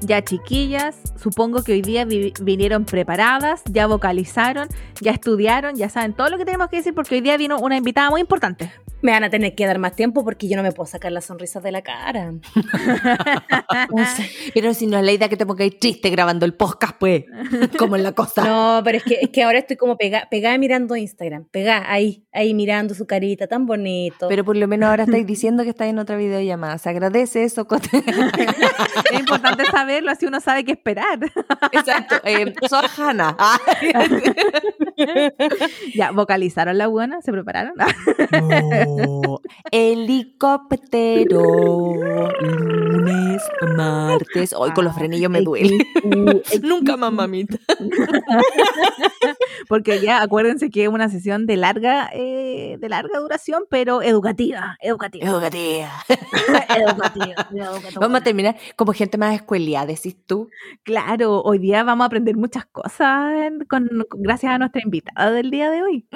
Ya chiquillas, supongo que hoy día vi- vinieron preparadas, ya vocalizaron, ya estudiaron, ya saben todo lo que tenemos que decir porque hoy día vino una invitada muy importante. Me van a tener que dar más tiempo porque yo no me puedo sacar las sonrisas de la cara. No sé. Pero si no es la idea que te pongáis triste grabando el podcast, pues, como en la cosa. No, pero es que, es que ahora estoy como pegada, pegada mirando Instagram, pegada ahí, ahí mirando su carita tan bonito. Pero por lo menos ahora estáis diciendo que estáis en otra videollamada. Se agradece eso. Es importante saberlo, así uno sabe qué esperar. Exacto. Eh, soy Hanna. ya, vocalizaron la buena, se prepararon. No. Helicóptero. Lunes, martes. Hoy con los frenillos me duele. Nunca más, mamita. Porque ya acuérdense que es una sesión de larga, eh, de larga duración, pero educativa, educativa. Educativa. educativa, educativa. Vamos a terminar como gente más escuelía, decís tú. Claro, hoy día vamos a aprender muchas cosas con, gracias a nuestra invitada del día de hoy.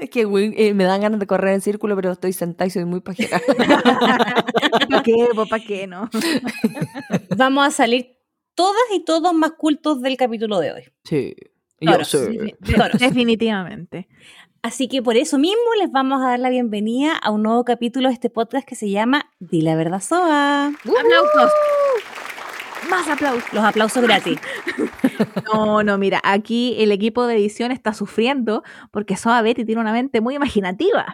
Es que eh, me dan ganas de correr en círculo, pero estoy sentada y soy muy pajera. ¿Para qué? ¿Para qué no? Vamos a salir todas y todos más cultos del capítulo de hoy. Sí. Yo sé. De- Toros. definitivamente. Así que por eso mismo les vamos a dar la bienvenida a un nuevo capítulo de este podcast que se llama Di la verdad Soa. Aplausos. Más aplausos. Los aplausos gratis. No, no, mira, aquí el equipo de edición está sufriendo porque Soa Betty tiene una mente muy imaginativa,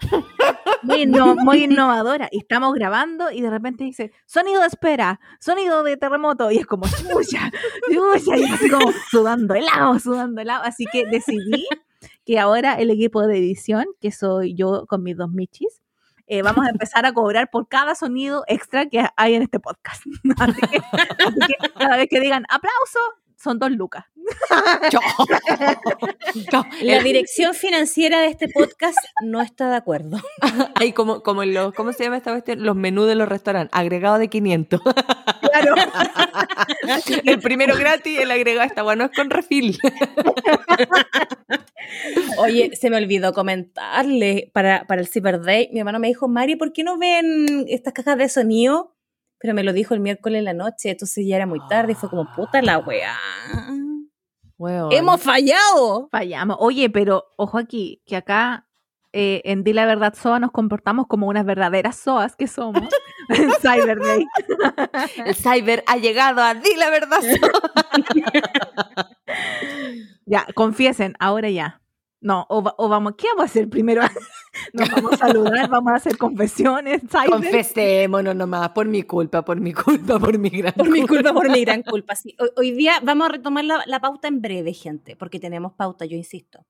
muy, inno- muy innovadora. Y estamos grabando y de repente dice, sonido de espera, sonido de terremoto. Y es como, chucha, chucha, y así como sudando helado, sudando helado. Así que decidí que ahora el equipo de edición, que soy yo con mis dos michis, eh, vamos a empezar a cobrar por cada sonido extra que hay en este podcast. Así que, así que cada vez que digan aplauso, son dos lucas. La dirección financiera de este podcast no está de acuerdo. Ahí como, como en los, ¿cómo se llama esta cuestión? Los menús de los restaurantes, agregado de 500. Claro. el primero gratis, el agregado está bueno, es con refil. Oye, se me olvidó comentarle para, para el Cyber Day. Mi hermano me dijo, Mari, ¿por qué no ven estas cajas de sonido? Pero me lo dijo el miércoles en la noche, entonces ya era muy tarde y fue como, puta la weá. Weón. ¡Hemos fallado! Fallamos. Oye, pero ojo aquí, que acá eh, en Di la Verdad SOA nos comportamos como unas verdaderas SOAs que somos en Cyber Day. El cyber ha llegado a di la verdad. Ya, confiesen, ahora ya. No, o, va- o vamos, ¿qué vamos a hacer primero? Nos vamos a saludar, vamos a hacer confesiones, Cyber. Confesémonos nomás, por mi culpa, por mi culpa, por mi gran Por mi culpa, por mi gran culpa. Sí. Hoy, hoy día vamos a retomar la, la pauta en breve, gente, porque tenemos pauta, yo insisto.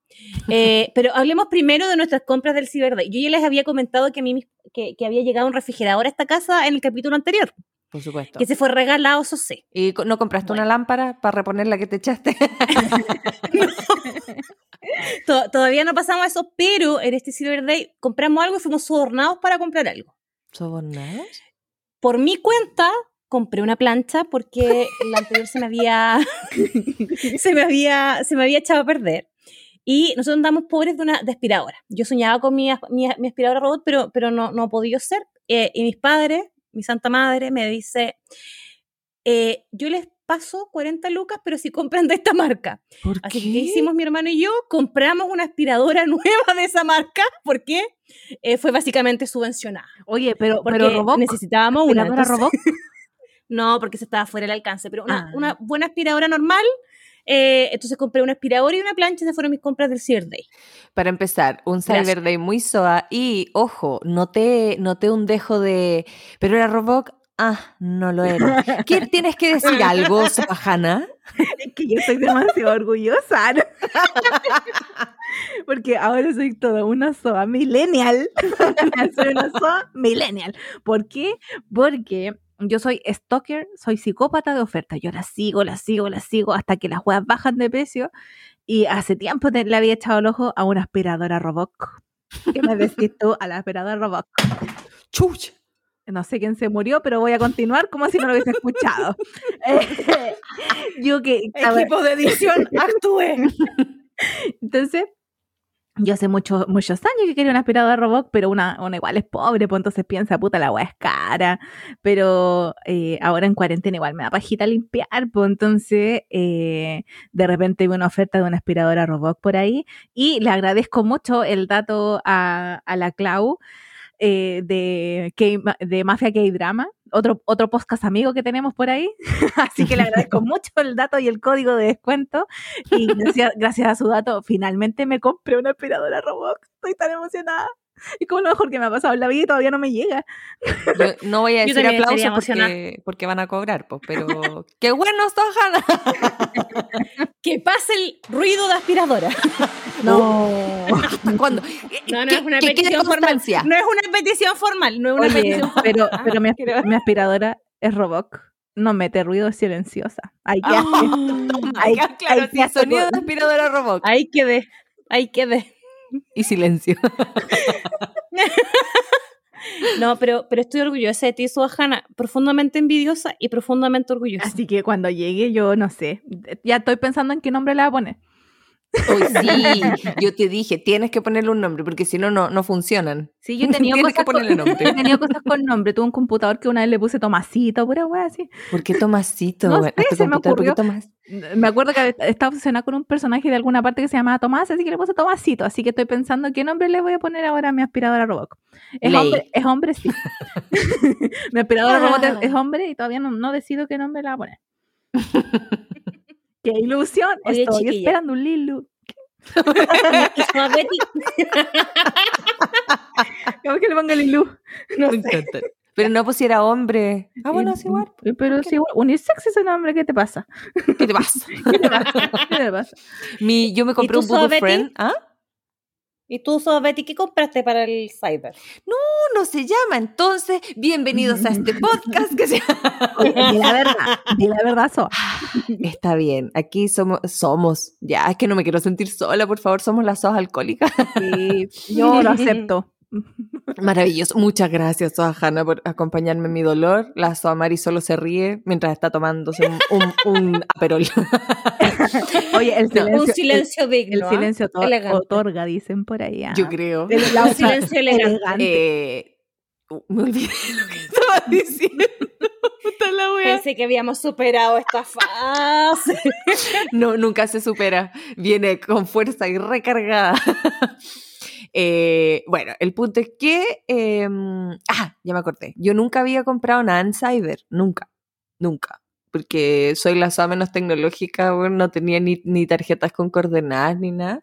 Eh, pero hablemos primero de nuestras compras del Cyber Day. Yo ya les había comentado que, a mí, que, que había llegado un refrigerador a esta casa en el capítulo anterior, Por supuesto. que se fue regalado, eso. ¿Y no compraste una lámpara para reponer la que te echaste? To- todavía no pasamos eso, pero en este Cyber Day compramos algo y fuimos sobornados para comprar algo. ¿Sobornados? Por mi cuenta, compré una plancha porque la anterior se me había, se me había, se me había echado a perder. Y nosotros andamos pobres de una de aspiradora. Yo soñaba con mi, mi, mi aspiradora robot, pero, pero no, no ha podido ser. Eh, y mis padres, mi santa madre, me dice, eh, yo les paso 40 lucas, pero si compran de esta marca. ¿Por Así qué? que, ¿qué hicimos mi hermano y yo? Compramos una aspiradora nueva de esa marca. ¿Por qué? Eh, fue básicamente subvencionada. Oye, pero, Porque pero Roboc, necesitábamos una. ¿aspiradora entonces- Roboc? no, porque se estaba fuera del alcance, pero una, Ah. una buena aspiradora normal. eh, entonces compré una aspiradora y una plancha, esas fueron mis compras del Cyber Day. Para empezar, un Gracias. Cyber Day muy soa y, ojo, noté, noté un dejo de... Pero era Roboc, ah, no lo era. ¿Qué, ¿Tienes que decir algo, Soajana? Es que yo estoy demasiado orgullosa. ¿no? Porque ahora soy toda una SOA millennial. soy una SOA millennial. ¿Por qué? Porque yo soy stalker, soy psicópata de oferta. Yo las sigo, las sigo, las sigo hasta que las weas bajan de precio. Y hace tiempo le había echado el ojo a una aspiradora Roboc. ¿Qué me decís tú a la aspiradora Roboc? Chuch. No sé quién se murió, pero voy a continuar como si no lo hubiese escuchado. Eh, yo que... ver, de edición, actúe. entonces, yo hace muchos muchos años que quería una aspiradora robot, pero una, una igual es pobre, pues entonces piensa, puta, la weá es cara. Pero eh, ahora en cuarentena igual me da pajita limpiar, pues entonces eh, de repente vi una oferta de una aspiradora robot por ahí y le agradezco mucho el dato a, a la Clau eh, de, K- de Mafia K-Drama, otro, otro podcast amigo que tenemos por ahí. Así que le agradezco mucho el dato y el código de descuento. Y gracias, gracias a su dato, finalmente me compré una aspiradora robot. Estoy tan emocionada. Y como lo mejor que me ha pasado en la vida y todavía no me llega. Yo no voy a decir aplausos porque, porque van a cobrar, pues, pero ¡qué bueno, Sohana! Que pase el ruido de aspiradora. No. ¿Hasta cuándo? No, no Que- es una que petición formal. No es una petición formal, no es una Oye, petición formal. pero, Ah, pero mi, aspiradora es robot. No mete ruido, es silenciosa. Hay que Ah, hacer. toma, Hay- ya, claro, hay que sí, hacer sonido de aspiradora robot Ahí quedé, ahí quedé. Y silencio. No, pero, pero estoy orgullosa de ti, Suajana. Profundamente envidiosa y profundamente orgullosa. Así que cuando llegue, yo no sé. Ya estoy pensando en qué nombre le voy a poner. Hoy sí, yo te dije, tienes que ponerle un nombre porque si no, no no funcionan. Sí, yo he tenido, cosas que ponerle con, nombre. he tenido cosas con nombre. Tuve un computador que una vez le puse Tomasito, pura así. ¿Por qué Tomasito? No sé, se me ocurrió. Tomás? Me acuerdo que estaba obsesionada con un personaje de alguna parte que se llamaba Tomás, así que le puse Tomasito. Así que estoy pensando qué nombre le voy a poner ahora a mi aspiradora robot. Es Ley. hombre, es hombre, sí. mi aspiradora robot es, Ah. hombre y todavía no, no decido qué nombre le voy a poner. ¡Qué ilusión! Oye, Estoy chiquilla. esperando un Lilu. Y ¿Cómo que le ponga Lilu? No Me sé. encanta. Pero no pusiera hombre. Ah, bueno, es igual. Eh, Pero sí, unisex ese nombre, ¿qué te pasa? ¿Qué te pasa? ¿Qué te pasa? ¿Qué te pasa? Mi, yo me compré un Sobetti? Friend. ¿Ah? ¿Y tú, Suavetti, qué compraste para el Cyber? No se llama. Entonces, bienvenidos a este podcast que se di la verdad, di la verdad, So. Está bien, aquí somos, somos, ya, es que no me quiero sentir sola, por favor, somos las SOS alcohólicas. Sí, yo lo acepto. Maravilloso, muchas gracias, Soa Hanna, por acompañarme en mi dolor. La Soa Mari solo se ríe mientras está tomándose un, un, un aperol. Oye, el silencio, Un silencio el, digno. el silencio otor- Elegante. otorga, dicen por ahí. ah. Yo creo. El- la Un silencio elegante. Eh, me olvidé lo que estaba diciendo. La. Pensé que habíamos superado esta fase. No, nunca se supera. Viene con fuerza y recargada. Eh, bueno, el punto es que. eh, ah, ya me acordé. Yo nunca había comprado nada en Cyber. Nunca. Nunca. Porque soy la SOA menos tecnológica, bueno, no tenía ni, ni tarjetas con coordenadas ni nada.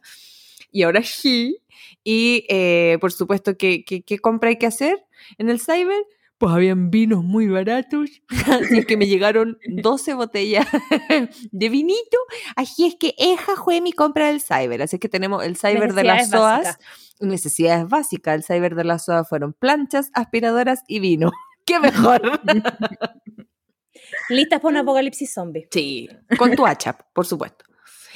Y ahora sí. Y eh, por supuesto, ¿qué, qué compra hay que hacer en el Cyber? Pues habían vinos muy baratos. Así que me llegaron 12 botellas de vinito Así es que esa fue mi compra del cyber. Así que tenemos el cyber de las SOAS. Necesidades básicas. El cyber de las SOAS fueron planchas, aspiradoras y vino. ¡Qué mejor! Listas para un apocalipsis zombie. sí. Con tu hacha, por supuesto.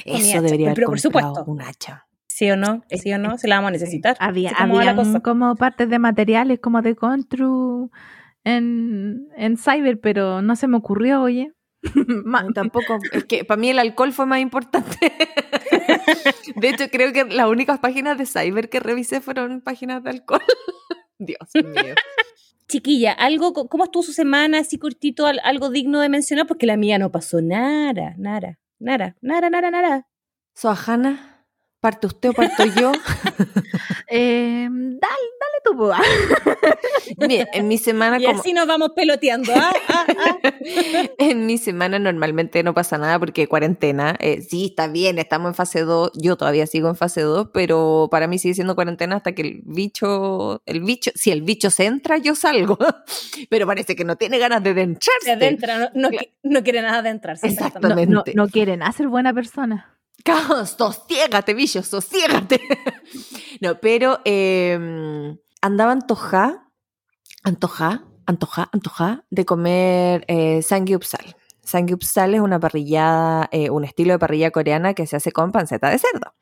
Eso hacha, debería haber pero por comprado supuesto. un hacha. ¿Sí o no? ¿Sí o no? Se la vamos a necesitar. Había, Así como partes de materiales como de Contru en, en Cyber, pero no se me ocurrió, oye. Tampoco. Es que para mí el alcohol fue más importante. De hecho, creo que las únicas páginas de cyber que revisé fueron páginas de alcohol. Dios mío. Chiquilla, algo, ¿cómo estuvo su semana? Así cortito, al- algo digno de mencionar, porque la mía no pasó nada, nada, nada, nada, nada, nada. Soajana, ¿parte usted o parto yo? Eh, dale, dale tu boa. Mira, en mi semana Y como... así nos vamos peloteando. ¿ah? Ah, ah. En mi semana normalmente no pasa nada porque cuarentena. eh, sí, está bien, estamos en fase 2. Yo todavía sigo en fase 2, pero para mí sigue siendo cuarentena hasta que el bicho, el bicho, si el bicho se entra, yo salgo. Pero parece que no tiene ganas de Se adentrarse. adentra, no, no, qui- no quiere nada adentrarse. Exacto. No, no, Exactamente. no quieren hacer buena persona. Caos, sosiégate, bicho, sosiégate. No, pero eh, andaba antoja, antoja, antoja, antoja de comer eh, sangyupsal. Sangyupsal es una parrillada, eh, un estilo de parrilla coreana que se hace con panceta de cerdo.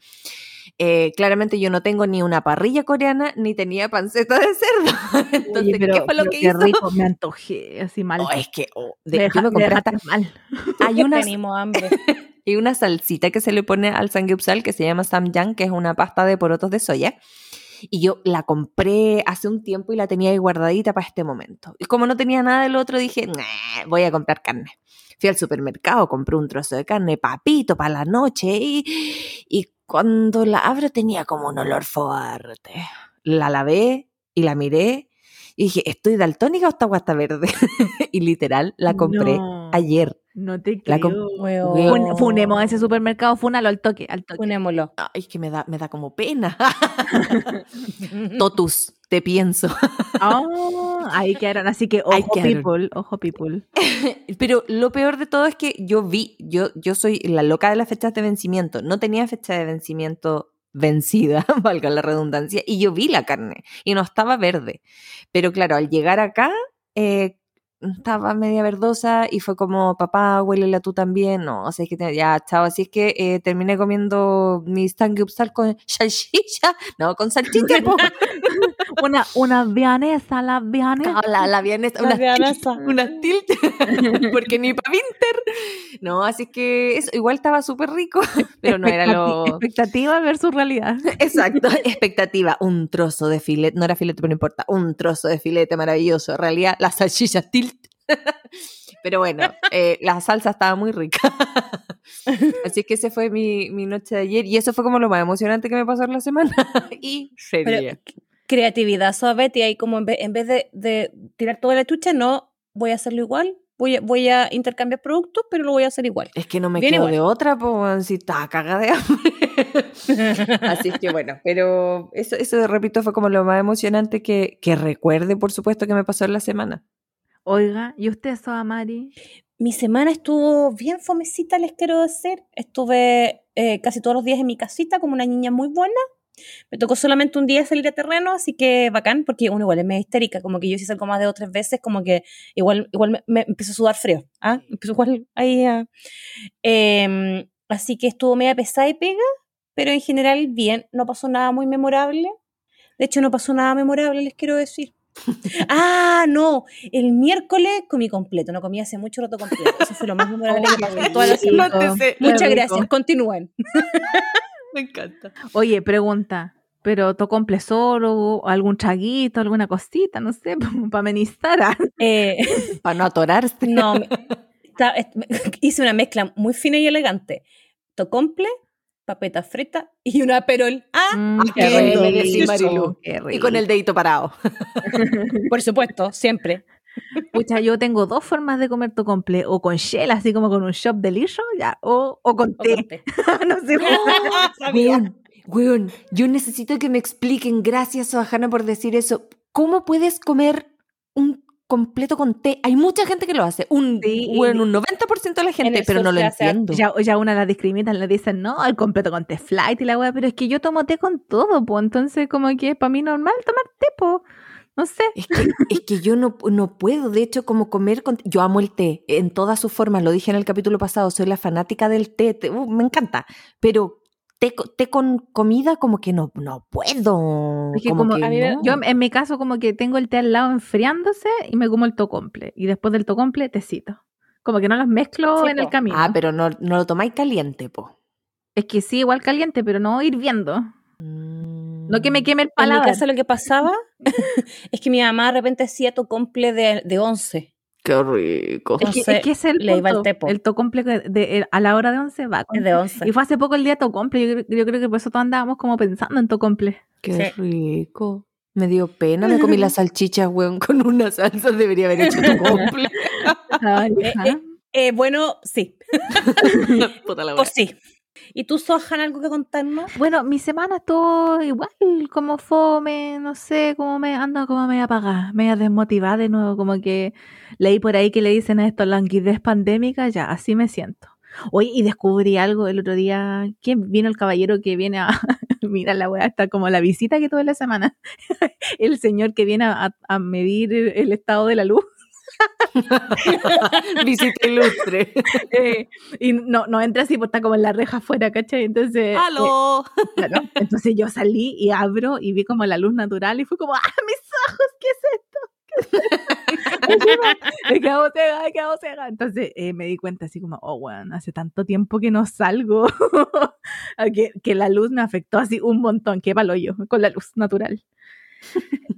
Eh, claramente yo no tengo ni una parrilla coreana ni tenía panceta de cerdo. Entonces, Oye, pero, ¿qué fue lo pero que qué hizo? rico, me antojé así mal. Oh, es que oh, me, de- deja- yo me me compré dejaste hasta- mal. hay unas tenemos hambre. Y una salsita que se le pone al samgyeopsal que se llama samjang, que es una pasta de porotos de soya. Y yo la compré hace un tiempo y la tenía ahí guardadita para este momento. Y como no tenía nada del otro, dije, "Nah, voy a comprar carne. Fui al supermercado, compré un trozo de carne, papito, para la noche. Y, y cuando la abro tenía como un olor fuerte. La lavé y la miré y dije, ¿estoy daltónica o esta guasta verde? y literal, la compré ayer. No te creo. Fun- Funemos ese supermercado, fúnalo al toque, al toque. Funémoslo. Ay, es que me da, me da como pena. Totus, te pienso. Ah, ahí quedaron, así que ojo quedaron. people, ojo people. Pero lo peor de todo es que yo vi, yo, yo soy la loca de las fechas de vencimiento. No tenía fecha de vencimiento vencida, valga la redundancia, y yo vi la carne y no estaba verde. Pero claro, al llegar acá, eh, estaba media verdosa y fue como, papá, huélela tú también. No, o sea, es que te- ya, chao. Así es que eh, terminé comiendo mi samgyeopsal con salchicha. No, con salchicha. Una, una vianesa, la vianesa. No, la, la una vienesa. una tilt, porque ni para Winter. No, así que eso igual estaba súper rico, pero no era lo... Expectati- Expectativa versus realidad. Exacto, expectativa, un trozo de filete, no era filete, pero no importa, un trozo de filete maravilloso, en realidad la salchicha tilt. Pero bueno, eh, la salsa estaba muy rica. Así que ese fue mi, mi noche de ayer y eso fue como lo más emocionante que me pasó en la semana. y sería. Pero creatividad, suave, y ahí como en vez, en vez de, de tirar toda la chucha, no, voy a hacerlo igual, voy a, voy a intercambiar productos, pero lo voy a hacer igual. Es que no me Bien quedo igual. de otra, pues si estaba cagada de hambre. Así es que bueno, pero eso, eso repito fue como lo más emocionante que, que recuerde, por supuesto, que me pasó en la semana. Oiga, ¿y usted, Soa Mari? Mi semana estuvo bien fomecita, les quiero decir. Estuve eh, casi todos los días en mi casita como una niña muy buena. Me tocó solamente un día salir a terreno, así que bacán, porque uno igual es medio histérica, como que yo si salgo más de dos o tres veces, como que igual, igual me, me empiezo a sudar frío. ¿ah? Empiezo igual ahí a... Em, así que estuvo media pesada y pega, pero en general bien, no pasó nada muy memorable. De hecho, no pasó nada memorable, les quiero decir. Ah, no, el miércoles comí completo, no comí hace mucho rato completo. Eso fue lo más memorable que pasó toda la semana. Muchas gracias, continúen. Me encanta. Oye, pregunta, ¿pero tocó un solo o algún traguito, alguna cosita, no sé, para amenizar? ah? Eh, Para no atorarse. no, me- ta- est- me- hice una mezcla muy fina y elegante. Tocomple, papeta frita y una perol. Ah, Mm, qué rico, rico, decía Marilu. qué Y con el dedito parado. por supuesto, siempre. Pucha, yo tengo dos formas de comer tocomple, o con shell, así como con un shop de lillo, ya, o, o con O té. con té. no sé. Weón, weón, yo necesito que me expliquen, gracias Sohana por decir eso, ¿cómo puedes comer un completo con té? Hay mucha gente que lo hace, un, Sí. weón, un 90% de la gente, pero no lo entiendo. Ya, ya una la discriminan, le dicen, no, el completo con té flight y la weá, pero es que yo tomo té con todo, pues, entonces como que es para mí normal tomar té, pues, no sé. Es que, es que yo no, no puedo, de hecho, como comer con... Yo amo el té en todas sus formas, lo dije en el capítulo pasado, soy la fanática del té, té, uh, me encanta, pero té, té con comida como que no, no puedo. Es que como como que a mí me- no. Yo en mi caso como que tengo el té al lado enfriándose y me como el tocomple, y después del tocomple, tecito. Como que no los mezclo Sí, en el camino. Ah, pero no, no lo tomáis caliente, po. Es que sí, igual caliente, pero no hirviendo. No que me queme el En mi paladar. casa lo que pasaba es que mi mamá de repente hacía tocomple de, de 11. Qué rico. Es que, Entonces, es que es el le iba el punto. tepo. El tocomple de, de- a la hora de 11 va. con de 11. Y fue hace poco el día tocomple. Yo, creo- yo creo que por eso todos andábamos como pensando en tocomple. Qué Sí. rico. Me dio pena, me comí las salchichas, weón, con una salsa. Debería haber hecho tu cumple. Ay, Eh, eh, Eh, bueno, sí. Puta la Pues sí. ¿Y tú, Sohan, algo que contarnos? Bueno, mi semana estuvo igual, como fome, no sé, como me ando como media apagada, media desmotivada de nuevo, como que leí por ahí que le dicen a esto languidez pandémica, ya, así me siento. Oye, y descubrí algo el otro día, ¿quién vino el caballero que viene a, mira la weá, está como la visita que tuve la semana, el señor que viene a medir el estado de la luz. Visita ilustre. eh, y no, no entra así, porque está como en la reja afuera, ¿cachai? Entonces, eh, ¡Aló! Claro. Entonces yo salí y abro y vi como la luz natural y fue como, ¡ah, mis ojos! ¿Qué es esto? he quedado ciega, he quedado ciega. Entonces eh, me di cuenta así como, oh, bueno, hace tanto tiempo que no salgo, que, que la luz me afectó así un montón, qué palo yo, con la luz natural.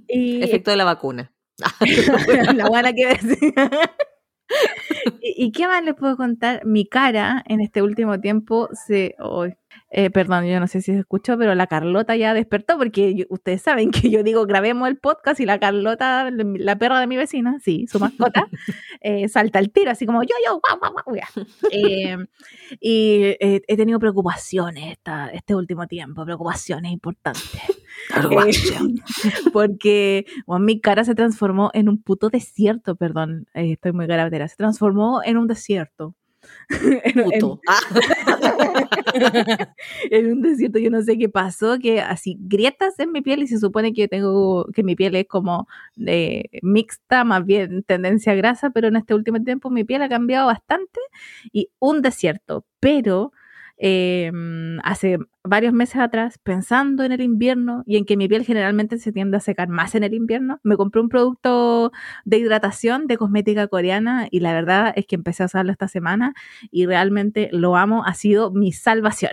Y Efecto de la vacuna. la buena que ves. ¿Y, y qué más les puedo contar? Mi cara en este último tiempo se... oh, eh, perdón, yo no sé si se escuchó, pero la Carlota ya despertó porque yo- ustedes saben que yo digo grabemos el podcast y la Carlota, la perra de mi vecina, sí, su mascota, eh, salta al tiro, así como yo, yo, guau, guau, guau. Eh, y eh, he tenido preocupaciones esta, este último tiempo, preocupaciones importantes porque bueno, mi cara se transformó en un puto desierto, perdón, eh, estoy muy garabera, se transformó en un desierto. En- Puto. Ah, en un desierto, yo no sé qué pasó, que así grietas en mi piel y se supone que yo tengo, que mi piel es como de mixta, más bien tendencia a grasa, pero en este último tiempo mi piel ha cambiado bastante y un desierto, pero eh, hace varios meses atrás, pensando en el invierno y en que mi piel generalmente se tiende a secar más en el invierno, me compré un producto de hidratación de cosmética coreana y la verdad es que empecé a usarlo esta semana y realmente lo amo, ha sido mi salvación.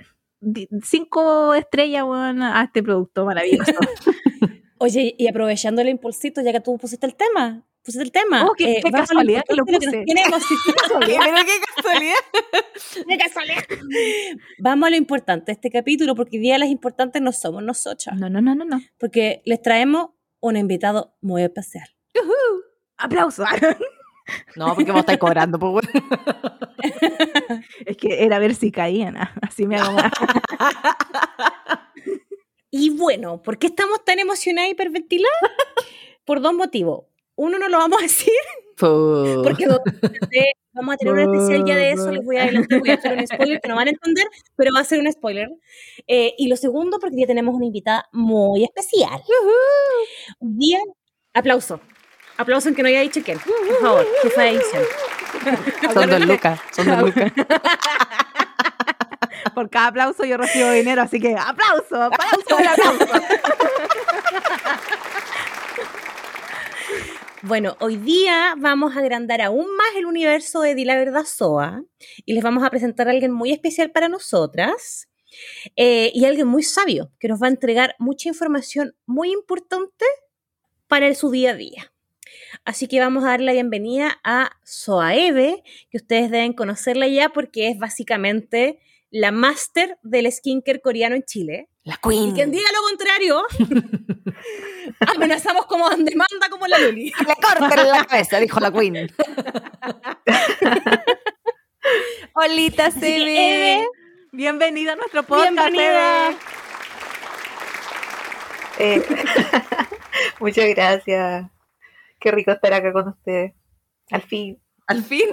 Cinco estrellas a este producto maravilloso. Oye, y aprovechando el impulsito, ya que tú pusiste el tema, pusiste el tema. Oh, qué- qué vamos a casualidad que lo importante, puse. nos tiene emocionados. Pero qué casualidad. Qué casualidad. Vamos a lo importante de este capítulo, porque hoy día las importantes no somos nosotras, No, no, no, no, no. porque les traemos un invitado muy especial. Aplauso. No, porque vos estáis cobrando, pues bueno. es que era ver si caían. ah, Así me hago más. Y bueno, ¿por qué estamos tan emocionadas y hiperventiladas? Por dos motivos. Uno no lo vamos a decir, porque vamos a tener un especial ya de eso, les voy a adelantar, voy a hacer un spoiler que no van a entender, pero va a ser un spoiler. Eh, y lo segundo, porque ya tenemos una invitada muy especial. Hoy día, aplauso. Aplauso en que no haya dicho quién. Por favor, jefa de edición. Son dos lucas. Son dos lucas. Por cada aplauso yo recibo dinero, así que aplauso, aplauso, aplauso. Bueno, hoy día vamos a agrandar aún más el universo de Di la Verdad Soa y les vamos a presentar a alguien muy especial para nosotras eh, y alguien muy sabio que nos va a entregar mucha información muy importante para su día a día. Así que vamos a dar la bienvenida a Soaebe, que ustedes deben conocerla ya porque es básicamente la máster del skincare coreano en Chile. La Y Queen. quien diga lo contrario, amenazamos como demanda como la Luli. Le corten la cabeza, dijo la Queen. Olita Así se que, ve. Eve, Bienvenida a nuestro podcast. Eh, muchas gracias. Qué rico estar acá con ustedes. Al fin. Al fin.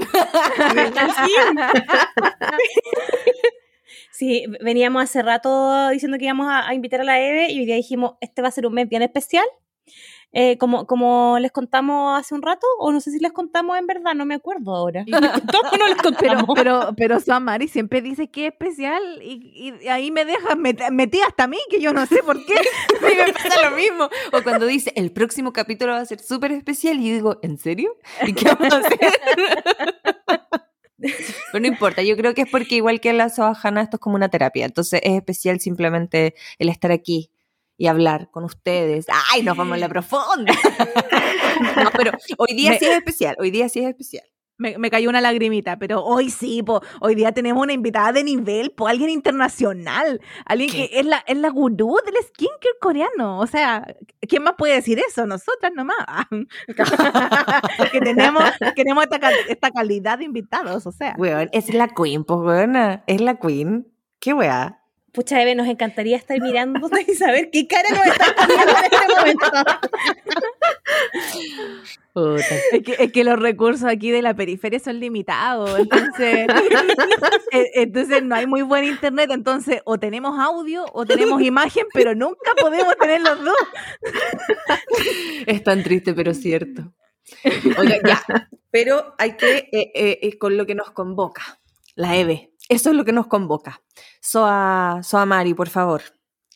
Sí, veníamos hace rato diciendo que íbamos a, a invitar a la Eve y hoy día dijimos, este va a ser un mes bien especial. Eh, como, como les contamos hace un rato, o no sé si les contamos en verdad, no me acuerdo ahora. ¿Les contamos no les Pero, contamos? pero, pero Samari siempre dice que es especial y, y ahí me deja met- metí hasta a mí, que yo no sé por qué. Mí me pasa lo mismo. O cuando dice, el próximo capítulo va a ser súper especial, y yo digo, ¿en serio? ¿Y qué vamos a hacer? Pero no importa, yo creo que es porque igual que la Sohajana, esto es como una terapia. Entonces es especial simplemente el estar aquí y hablar con ustedes. ¡Ay, nos vamos a la profunda! No, pero hoy día Me- sí es especial, hoy día sí es especial. Me, me cayó una lagrimita, pero hoy sí, po, hoy día tenemos una invitada de nivel, po, alguien internacional, alguien ¿Qué? que es la, es la gurú del skincare coreano. O sea, ¿quién más puede decir eso? Nosotras nomás. que tenemos, tenemos esta, esta calidad de invitados, o sea. Weón, es la queen, pues weona, es la queen. ¿Qué weá? Pucha, Eve, nos encantaría estar mirándote y saber qué cara nos estás poniendo en este momento. Puta. Es que, es que los recursos aquí de la periferia son limitados, entonces, entonces no hay muy buen internet, entonces o tenemos audio o tenemos imagen, pero nunca podemos tener los dos. Es tan triste, pero cierto. Oiga, ya. Pero hay que, eh, eh, eh, con lo que nos convoca, la EVE. Eso es lo que nos convoca. Soa, Soa Mari, por favor,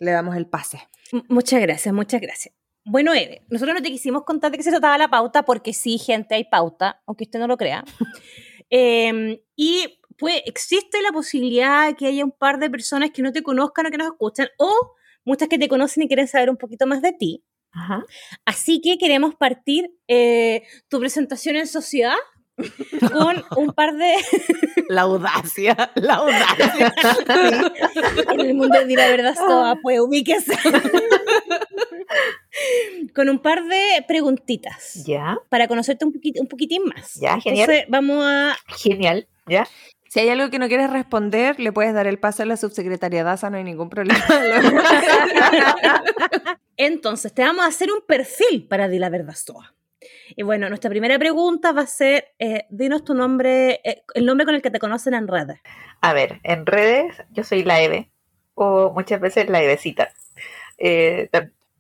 le damos el pase. M- Muchas gracias, muchas gracias. Bueno, Eve, nosotros no te quisimos contar de qué se trataba la pauta, porque sí, gente, hay pauta, aunque usted no lo crea. Em, y pues existe la posibilidad de que haya un par de personas que no te conozcan o que nos escuchan, o muchas que te conocen y quieren saber un poquito más de ti. Ajá. Así que queremos partir eh, tu presentación en sociedad con un par de... La audacia, la audacia. en el mundo de la verdad toda, pues ubíquese. Con un par de preguntitas Ya, para conocerte un, poquit- un poquitín más. Ya, genial. Entonces vamos a... genial. Ya. Si hay algo que no quieres responder, le puedes dar el paso a la subsecretaria Daza, no hay ningún problema. Entonces, te vamos a hacer un perfil para Di la Verdad Stoa. Y bueno, nuestra primera pregunta va a ser, eh, dinos tu nombre, eh, el nombre con el que te conocen en redes. A ver, en redes yo soy la Eve, o muchas veces la Evecita. Eh,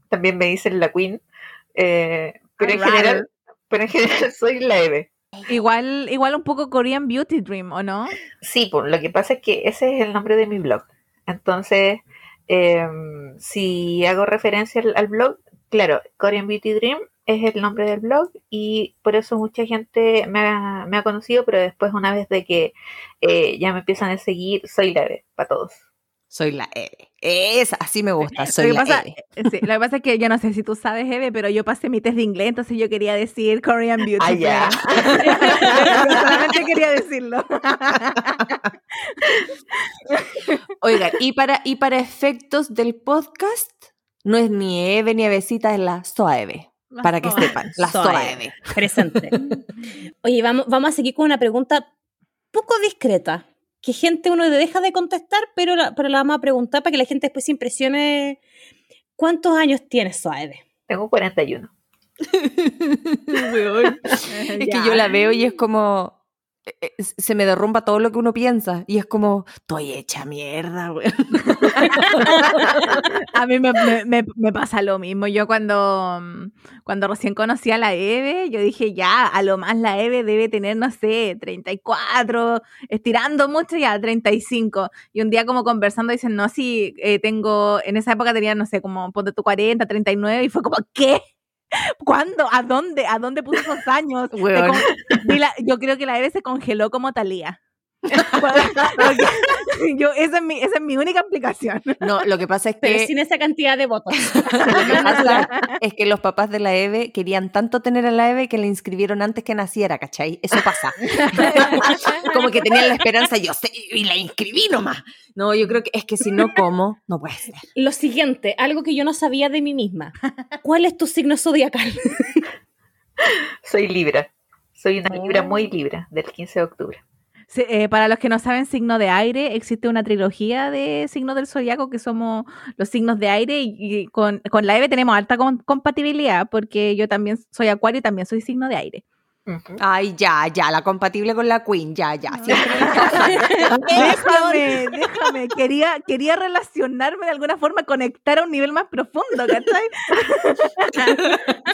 también me dicen la Queen, eh, pero, en general, pero en general soy la Eve. Igual, igual un poco Korean Beauty Dream, ¿o no? Sí, pues lo que pasa es que ese es el nombre de mi blog. Entonces, em, si hago referencia al, al blog, claro, Korean Beauty Dream es el nombre del blog y por eso mucha gente me ha, me ha conocido, pero después una vez de que eh, ya me empiezan a seguir, soy la Eve para todos. Soy la Eve. Esa, así me gusta, Lo soy que, la pasa, Eve. eh, sí, lo que pasa es que yo no sé si tú sabes, Eve, pero yo pasé mi test de inglés, entonces yo quería decir Korean Beauty Ah, ya. Dream. Yo solamente quería decirlo. Oigan, y para, y para efectos del podcast, no es ni Eve ni Evecita, es la Soaeve. Para que sepan, la. Soaeve. Presente. Oye, vamos, vamos a seguir con una pregunta poco discreta, que gente uno le deja de contestar, pero la, pero la vamos a preguntar para que la gente después se impresione. ¿Cuántos años tienes, Soaeve? Tengo 41. Weón. Es que yo la veo y es como. Eh, eh, Se me derrumba todo lo que uno piensa. Y es como, estoy hecha mierda, weón. A mí me pasa lo mismo. Yo cuando, mm, cuando recién conocí a la Eve, yo dije, ya, a lo más la Eve debe tener, no sé, 34, estirando mucho ya, 35. Y un día como conversando dicen, no, sí, eh, tengo, en esa época tenía, no sé, como ponte tu 40, 39, y fue como, ¿qué? ¿Cuándo? ¿A dónde? ¿A dónde puso esos años? Con- la- yo creo que la Eve se congeló como Talía. yo, esa, es mi, esa es mi única explicación. No, lo que pasa es Pero que. sin esa cantidad de votos. Lo que pasa es que los papás de la Eve querían tanto tener a la Eve que la inscribieron antes que naciera, ¿cachai? Eso pasa. Como que tenían la esperanza, yo sé, y la inscribí nomás. No, yo creo que es que si no, ¿cómo? No puede ser. Lo siguiente, algo que yo no sabía de mí misma. ¿Cuál es tu signo zodiacal? Soy Libra. Soy una Libra Oh. muy Libra del 15 de octubre. Sí, eh, para los que no saben, signo de aire, existe una trilogía de signos del zodiaco que somos los signos de aire y, y con, con la Eve tenemos alta com- compatibilidad porque yo también soy acuario y también soy signo de aire. Ay, ya, ya, la compatible con la Queen, ya, ya. Siempre déjame, déjame, quería, quería relacionarme de alguna forma, conectar a un nivel más profundo, ¿cachai?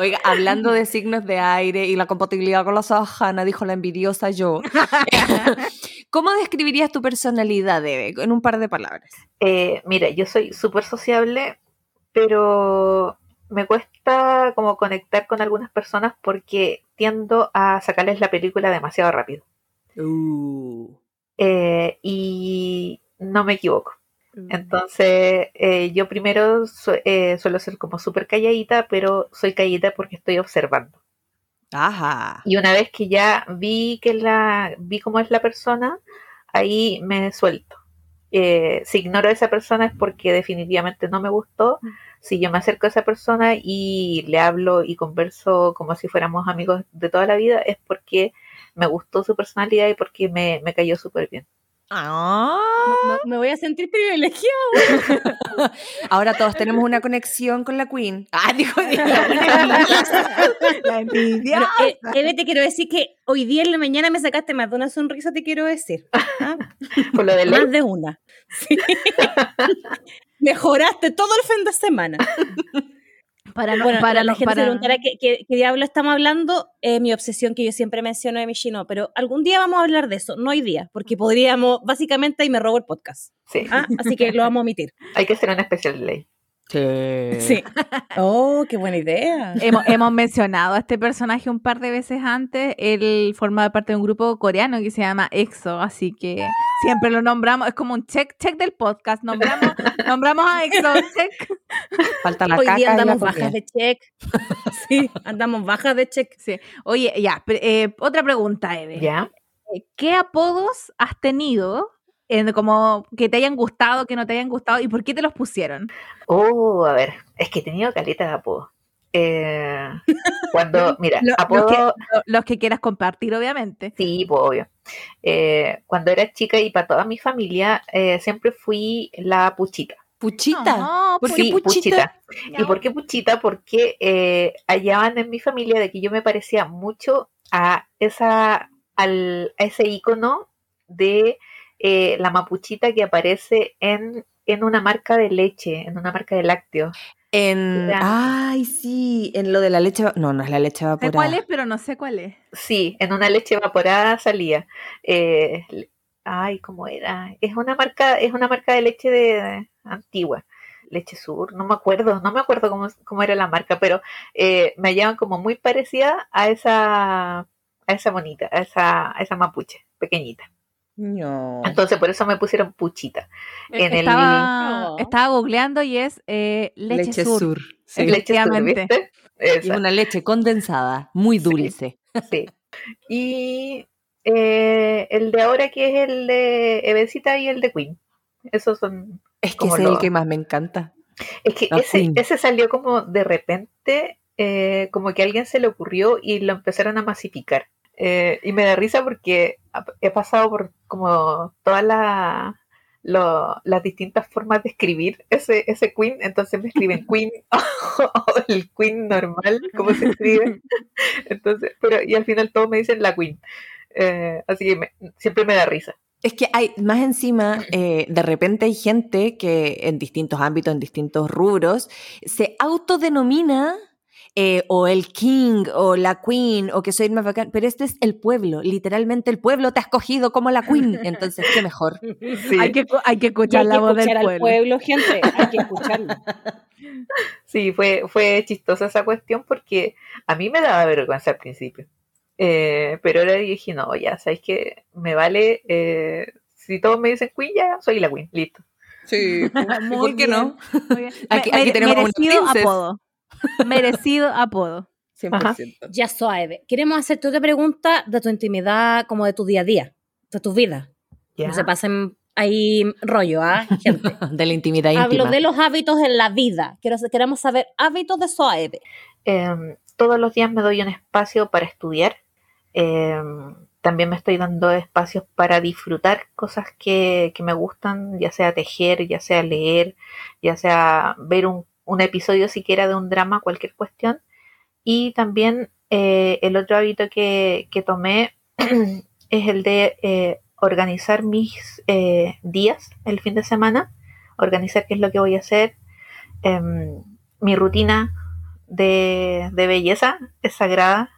Oiga, hablando de signos de aire y la compatibilidad con la Sahana, dijo la envidiosa yo. ¿Cómo describirías tu personalidad, Eve, en un par de palabras? Eh, mira, yo soy súper sociable, pero me cuesta como conectar con algunas personas porque tiendo a sacarles la película demasiado rápido. Uh. Eh, y no me equivoco. Entonces, eh, yo primero su- eh, suelo ser como súper calladita, pero soy calladita porque estoy observando. Ajá. Y una vez que ya vi que la vi cómo es la persona, ahí me suelto. Eh, si ignoro a esa persona es porque definitivamente no me gustó. Si yo me acerco a esa persona y le hablo y converso como si fuéramos amigos de toda la vida, es porque me gustó su personalidad y porque me, me cayó súper bien. Ah. Me, me voy a sentir privilegiada. Ahora todos tenemos una conexión con la Queen. Ah, dijo. La envidia. Eh, Eve, te quiero decir que hoy día en la mañana me sacaste más de una sonrisa, te quiero decir. ¿Ah? Por lo de ley. Más de una. Sí. Mejoraste todo el fin de semana. Para, no- Bueno, para, la no- gente para- se preguntará qué, qué- qué diablo estamos hablando. Eh, mi obsesión que yo siempre menciono de Michino, pero algún día vamos a hablar de eso, no hoy día, porque podríamos, básicamente, ahí me robo el podcast. Sí, ¿ah? Así que lo vamos a omitir. hay que hacer una especial ley. Sí. Sí. Oh, qué buena idea. hemos, hemos mencionado a este personaje un par de veces antes. Él formaba parte de un grupo coreano que se llama EXO, así que siempre lo nombramos. Es como un check, check del podcast. Nombramos, nombramos a EXO, check. Falta la Hoy caca día andamos bajas de check. Sí, andamos bajas de check. Sí. Oye, ya, eh, otra pregunta, Eve. ¿Ya? Eh, ¿Qué apodos has tenido? En como que te hayan gustado, que no te hayan gustado, y por qué te los pusieron. Oh, a ver, es que he tenido caleta de apodo. Eh, cuando, mira, Lo- los, apodo, que, lo- los que quieras compartir, obviamente. sí, pues obvio. Eh, cuando era chica y para toda mi familia, eh, siempre fui la puchita. Puchita. No, ¿Por pues, qué Sí, puchita? ¿Y por qué puchita? Porque eh, hallaban en mi familia de que yo me parecía mucho a esa al, a ese icono de eh, la mapuchita que aparece en, en una marca de leche, en una marca de lácteos. En. Ay, sí. En lo de la leche. No, no es la leche Sé evaporada. cuál es, pero no sé cuál es. Sí, en una leche evaporada salía. Eh, ay, ¿cómo era? Es una marca, es una marca de leche de, antigua. Leche Sur, no me acuerdo, no me acuerdo cómo, cómo era la marca, pero eh, me hallaban como muy parecida a esa, a esa bonita, a esa, a esa mapuche pequeñita. No. Entonces por eso me pusieron puchita. En el- estaba, No. estaba googleando y es eh, leche, sur. Sí. Leche Sur, efectivamente. ¿viste? Y es una leche condensada, muy dulce. Sí. Y eh, el de ahora que es el de Evecita y el de Queen. Esos son. Es que ese es lo- el que más me encanta. Es que ese, ese salió como de repente, eh, como que a alguien se le ocurrió y lo empezaron a masificar. Eh, y me da risa porque he pasado por como todas la- lo- las distintas formas de escribir ese, ese Queen. Entonces me escriben Queen o el Queen normal, como se escribe. Entonces, pero y al final todos me dicen la Queen. Eh, así que me- siempre me da risa. Es que hay, más encima, eh, de repente hay gente que en distintos ámbitos, en distintos rubros, se autodenomina eh, o el king o la queen o que soy el más bacán, pero este es el pueblo, literalmente el pueblo te ha escogido como la queen, entonces qué mejor. Sí, Hay, que, hay que escuchar hay la que voz del escuchar al pueblo. pueblo, gente. Hay que escucharlo. sí fue, fue chistosa esa cuestión porque a mí me daba vergüenza al principio. Eh, pero ahora dije, no, ya, sabéis que me vale. eh, si todos me dicen Queen, ya soy la Queen, listo. Sí, ¿por qué no? Aquí- tenemos una merecido princess. apodo. Merecido apodo. 100%. Ya Soaeve, queremos hacerte otra pregunta de tu intimidad, como de tu día a día, de tu vida. Ya. No se pasen ahí rollo, ¿ah, gente? De la intimidad Hablo íntima. de los hábitos en la vida. Quiero, queremos saber hábitos de Soaeve. Em, todos los días me doy un espacio para estudiar. Em, también me estoy dando espacios para disfrutar cosas que, que me gustan, ya sea tejer, ya sea leer, ya sea ver un, un episodio siquiera de un drama, cualquier cuestión. Y también eh, el otro hábito que, que tomé es el de eh, organizar mis eh, días el fin de semana, organizar qué es lo que voy a hacer, em, mi rutina de, de belleza es sagrada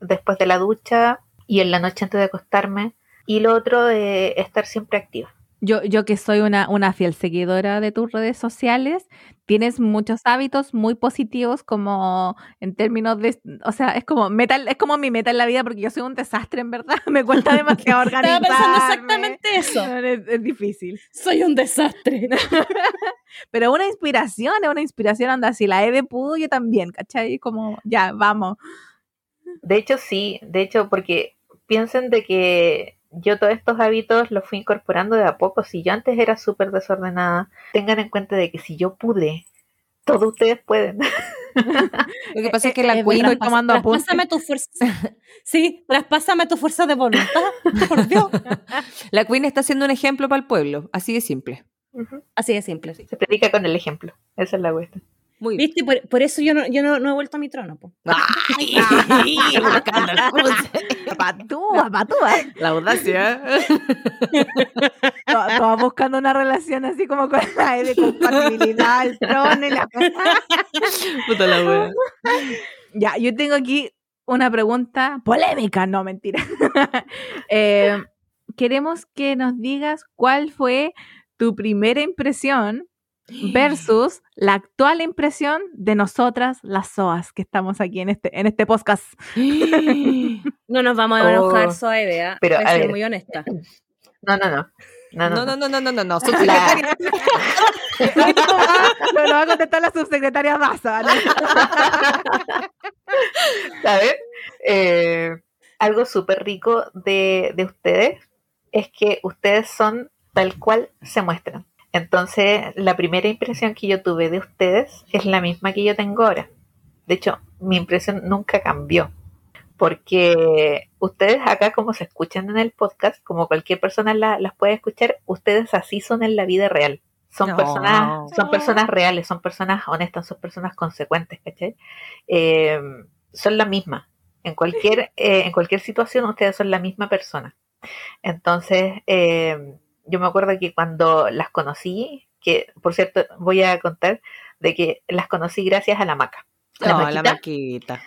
después de la ducha y en la noche antes de acostarme. Y lo otro de estar siempre activa. Yo, yo que soy una, una fiel seguidora de tus redes sociales, tienes muchos hábitos muy positivos como en términos de, o sea, es como meta, es como mi meta en la vida porque yo soy un desastre en verdad, me cuesta demasiado Estaba organizarme. pensando exactamente eso. Es, es difícil. Soy un desastre. Pero una inspiración, es una inspiración, anda, si la Eve pudo, yo también, ¿cachai? Como, ya, vamos. De hecho, sí, de hecho, porque piensen de que yo todos estos hábitos los fui incorporando de a poco. Si yo antes era súper desordenada, tengan en cuenta de que si yo pude, todos ustedes pueden. Lo que pasa es que la Eh, queen estoy tomando apuntes. Traspásame tu fuerza. Sí, traspásame tu fuerza de voluntad. Por Dios. La Queen está siendo un ejemplo para el pueblo, así de simple. Así de simple. Se predica con el ejemplo. Esa es la cuestión. Muy bien. ¿Viste? Por, por eso yo no, yo no, no he vuelto a mi trono. po. ¡Ay! Cruce. Patúa, patúa. La audacia. Todas buscando una relación así como con la Eve, compatibilidad, el trono y la Puta la wea. Ya, yo tengo aquí una pregunta polémica, no mentira. Eh, queremos que nos digas cuál fue tu primera impresión versus la actual impresión de nosotras, las SOAS, que estamos aquí en este, en este podcast. No nos vamos a Oh, enojar, suave, ¿vea? pero, Voy a a ser ver. muy honesta. No, no, no. No, no, No, no. no, no, no, no, subsecretaria. Va- lo va a contestar la subsecretaria Daza. ¿no? ¿Sabes? Eh, algo súper rico de, de ustedes es que ustedes son tal cual se muestran. Entonces, la primera impresión que yo tuve de ustedes es la misma que yo tengo ahora. De hecho, mi impresión nunca cambió. Porque ustedes acá, como se escuchan en el podcast, como cualquier persona la- las puede escuchar, ustedes así son en la vida real. Son, No. personas, son personas reales, son personas honestas, son personas consecuentes, ¿cachai? Eh, son la misma. En cualquier, eh, en cualquier situación ustedes son la misma persona. Entonces, eh, yo me acuerdo que cuando las conocí, que por cierto voy a contar de que las conocí gracias a la maca. La No, maquita, la maquita.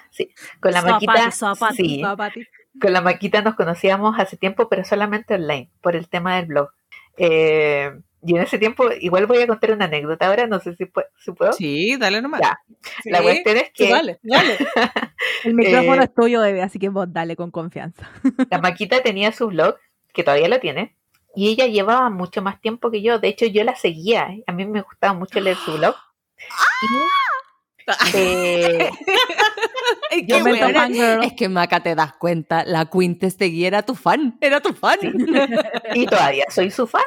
con la Zapati, maquita, zapati, sí, Zapati. con la maquita nos conocíamos hace tiempo, pero solamente online, por el tema del blog. Eh, y en ese tiempo, igual voy a contar una anécdota ahora, no sé si, pu- si puedo. Sí, dale nomás. Ya. La Sí, cuestión es sí, que dale, dale. El micrófono Eh, es tuyo, bebé, así que vos dale con confianza. La Maquita tenía su blog, que todavía lo tiene, y ella llevaba mucho más tiempo que yo. De hecho, yo la seguía. ¿eh? A mí me gustaba mucho leer su blog. Y, eh, Es Yo que, me es que Maca, te das cuenta, la Quintes Tegui era tu fan, era tu fan. y todavía soy su fan.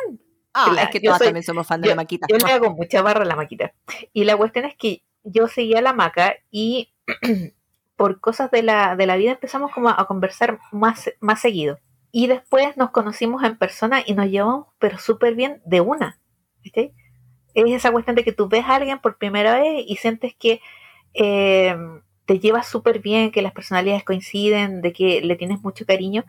Ah, La- es que soy- también somos fan de Yo, la Maquita. yo le hago mucha barra a la Maquita. Y la cuestión es que yo seguía a la Maca y por cosas de la, de la vida empezamos como a, a conversar más, más seguido. Y después nos conocimos en persona y nos llevamos pero súper bien de una. ¿viste? Es esa cuestión de que tú ves a alguien por primera vez y sientes que eh, te llevas súper bien, que las personalidades coinciden, de que le tienes mucho cariño.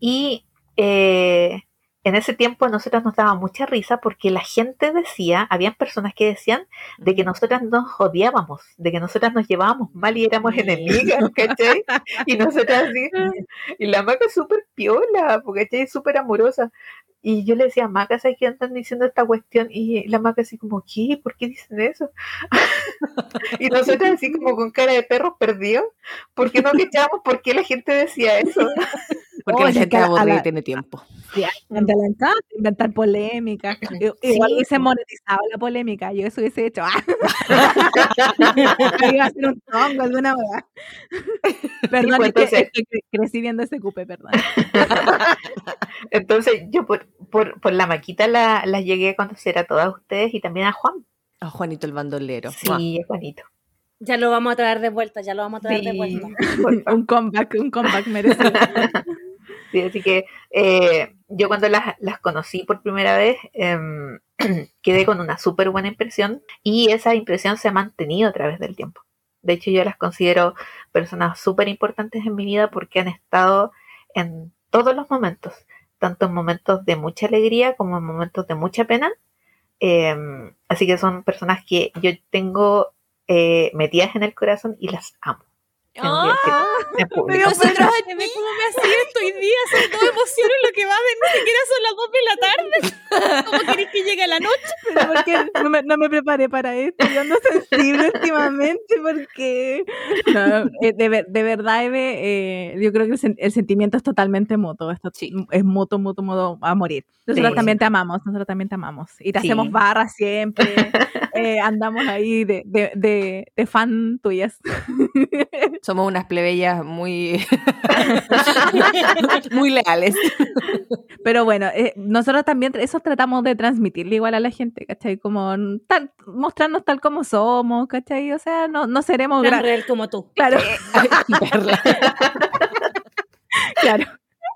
Y eh, en ese tiempo a nosotros nos daba mucha risa porque la gente decía, habían personas que decían de que nosotras nos odiábamos, de que nosotras nos llevábamos mal y éramos enemigas, ¿cachai? Y nosotras así, y la maca es súper piola, porque ¿cachai? es súper amorosa. Y yo le decía, Maca, ¿sabes qué andan diciendo esta cuestión? Y la Maca así como, ¿qué? ¿Por qué dicen eso? y nosotros así como con cara de perros perdidos, porque no cachábamos por qué la gente decía eso. Porque la gente aburrida la- tiene tiempo. Sí, a la gente le encanta inventar polémicas. I- Igual hubiese monetizado la polémica, yo eso hubiese hecho. ¡Ah! Iba a hacer un tongo, alguna hora. Perdón, pues, es que, entonces- es que cre- crecí viendo ese cupe, perdón. Entonces yo por, por, por la Maquita la, la llegué a conocer a todas ustedes y también a Juan. A Juanito el bandolero. Sí, es bonito. Ya lo vamos a traer de vuelta, ya lo vamos a traer de vuelta. un comeback, un comeback merecido. Sí, así que eh, yo cuando las, las conocí por primera vez em, quedé con una súper buena impresión y esa impresión se ha mantenido a través del tiempo. De hecho, yo las considero personas súper importantes en mi vida porque han estado en todos los momentos, tanto en momentos de mucha alegría como en momentos de mucha pena. Em, así que son personas que yo tengo eh, metidas en el corazón y las amo. En- en público. Pero nosotros, ve cómo me asiento hoy día, son todas emociones lo que va de ni siquiera son las 2 de la tarde. ¿Cómo queréis que llegue la noche? Pero porque no me, no me preparé para esto, yo ando sensible últimamente porque no, eh, de, ver- de verdad, Eve, eh, yo creo que el, sen- el sentimiento es totalmente mutuo, esto Sí. es mutuo, mutuo, mutuo a morir. Nosotros Sí. también te amamos, nosotros también te amamos y te Sí. hacemos barras siempre, eh, andamos ahí de, de, de, de fan tuyas. Somos unas plebeyas muy, muy leales. Pero bueno, eh, nosotros también eso tratamos de transmitirle igual a la gente, ¿cachai? Como tal, mostrarnos tal como somos, ¿cachai? O sea, no, no seremos Tan real como tú. Claro, Perla. claro.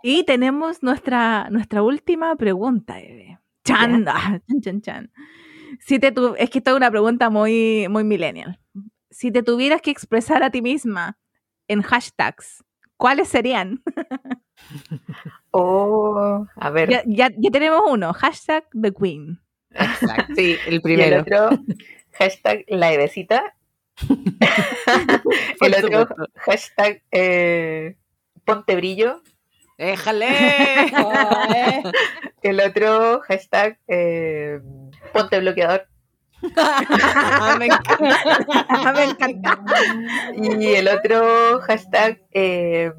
Y tenemos nuestra, nuestra última pregunta, Eve. Chan, ah, chan, chan, chan. Si te tu- es que esta es una pregunta muy, muy millennial. Si te tuvieras que expresar a ti misma en hashtags, ¿cuáles serían? Oh, a ver. Ya, ya, ya tenemos uno, hashtag The Queen. Exacto. Sí, el Y el primero. otro, hashtag la Evecita. El otro, hashtag eh, ponte brillo. ¡Déjale! Eh. El otro, hashtag eh, ponte bloqueador. Ah, me encanta. Me encanta. Y el otro hashtag, eh,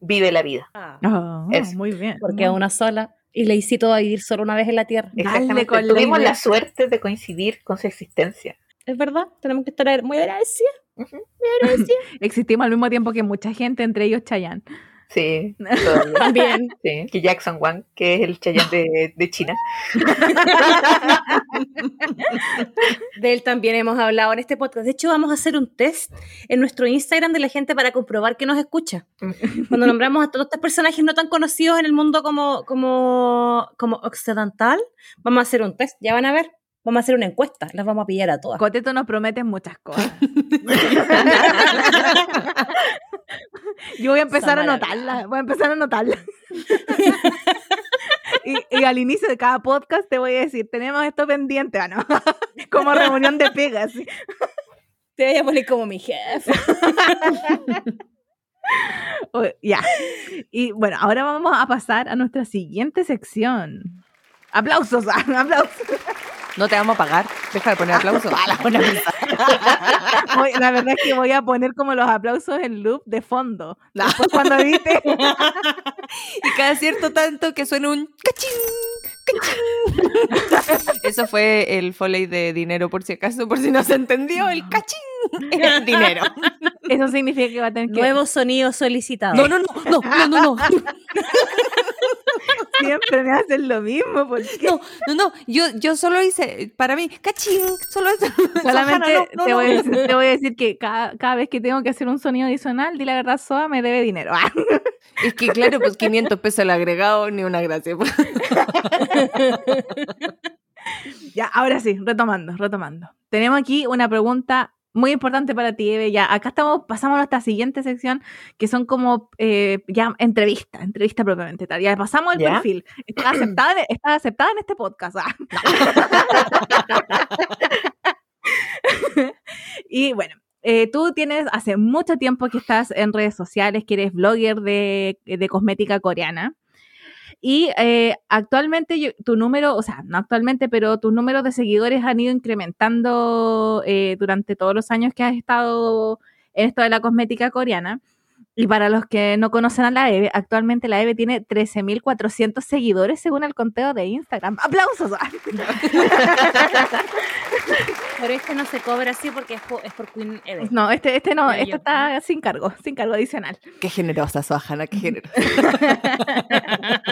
vive la vida. Oh, Eso. muy bien. Porque es una sola. Y le hicito a vivir solo una vez en la Tierra. Exactamente. Tuvimos la suerte de coincidir con su existencia. Es verdad, tenemos que estar muy agradecidos. Ujú. Muy agradecidos. Existimos al mismo tiempo que mucha gente, entre ellos Chayanne. Sí, todavía. También. Sí, que Jackson Wang, que es el Chayanne de, de China. De él también hemos hablado en este podcast. De hecho, vamos a hacer un test en nuestro Instagram de la gente para comprobar que nos escucha. Cuando nombramos a todos estos personajes no tan conocidos en el mundo como, como, como occidental, vamos a hacer un test. Ya van a ver. Vamos a hacer una encuesta. Las vamos a pillar a todas. Coteto nos promete muchas cosas. Yo voy a empezar a anotarla, voy a empezar a anotarla. y, y al inicio de cada podcast te voy a decir, tenemos esto pendiente, ah, no? como reunión de pegas. Te voy a poner como mi jefe. O- ya. Y bueno, ahora vamos a pasar a nuestra siguiente sección. Aplausos, aplausos. No te vamos a pagar. Deja de poner aplausos. Voy- La verdad es que voy a poner como los aplausos en loop de fondo. Después cuando edite, Y cada cierto tanto que suena un cachín, cachín. Eso fue el foley de dinero, por si acaso, por si no se entendió. El cachín es el dinero. eso significa que va a tener que Nuevo sonido solicitado. No, no, no, no, no, no, no. Siempre me hacen lo mismo. Porque No, no, no. Yo, yo solo hice, para mí, cachín, solo eso. solamente Sojana, no, no, te. Voy a decir, te voy a decir que cada, cada vez que tengo que hacer un sonido adicional, di la verdad, Soa me debe dinero. Es que claro, pues 500 pesos el agregado, ni una gracia. Ya, ahora sí, retomando, retomando. Tenemos aquí una pregunta muy importante para ti, Eve. Ya, acá estamos, pasamos a nuestra siguiente sección, que son como eh, ya entrevista, entrevista propiamente tal. Ya pasamos el ¿Ya? perfil. Está aceptada, en- está aceptada en este podcast. ah. y bueno. eh, tú tienes hace mucho tiempo que estás en redes sociales, que eres blogger de, de cosmética coreana. Y eh, actualmente yo- tu número, o sea, no actualmente, pero tus números de seguidores han ido incrementando eh, durante todos los años que has estado en esto de la cosmética coreana. Y para los que no conocen a la Eve, actualmente la Eve tiene 13.400 seguidores según el conteo de Instagram. ¡Aplausos! Pero este no se cobra así porque es por, es por Queen Eve. No, este, este no, este yo. está sin cargo, sin cargo adicional. Qué generosa, Sohana, qué generosa.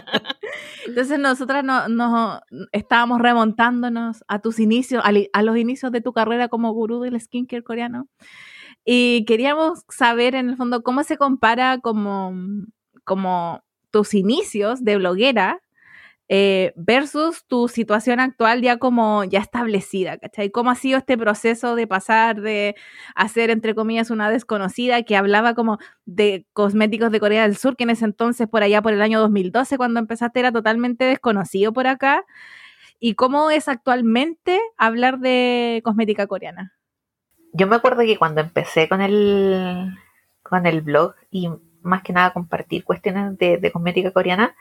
Entonces nosotras no, no- estábamos remontándonos a tus inicios, a, li- a los inicios de tu carrera como gurú del skincare coreano. Y queríamos saber en el fondo cómo se compara como, como tus inicios de bloguera eh, versus tu situación actual ya como ya establecida, ¿cachai? ¿Cómo ha sido este proceso de pasar de hacer, entre comillas, una desconocida que hablaba como de cosméticos de Corea del Sur, que en ese entonces, por allá por el año 2012, cuando empezaste, era totalmente desconocido por acá? ¿Y cómo es actualmente hablar de cosmética coreana? Yo me acuerdo que cuando empecé con el, con el blog y más que nada compartir cuestiones de, cosmética coreana,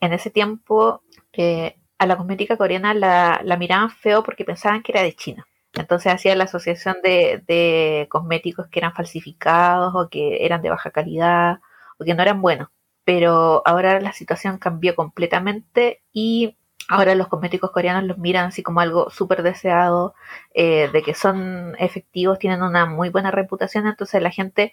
en ese tiempo eh, a la cosmética coreana la, la miraban feo porque pensaban que era de China. Entonces hacía la asociación de, de cosméticos que eran falsificados o que eran de baja calidad o que no eran buenos. Pero ahora la situación cambió completamente y ahora los cosméticos coreanos los miran así como algo súper deseado, eh, de que son efectivos, tienen una muy buena reputación, entonces la gente,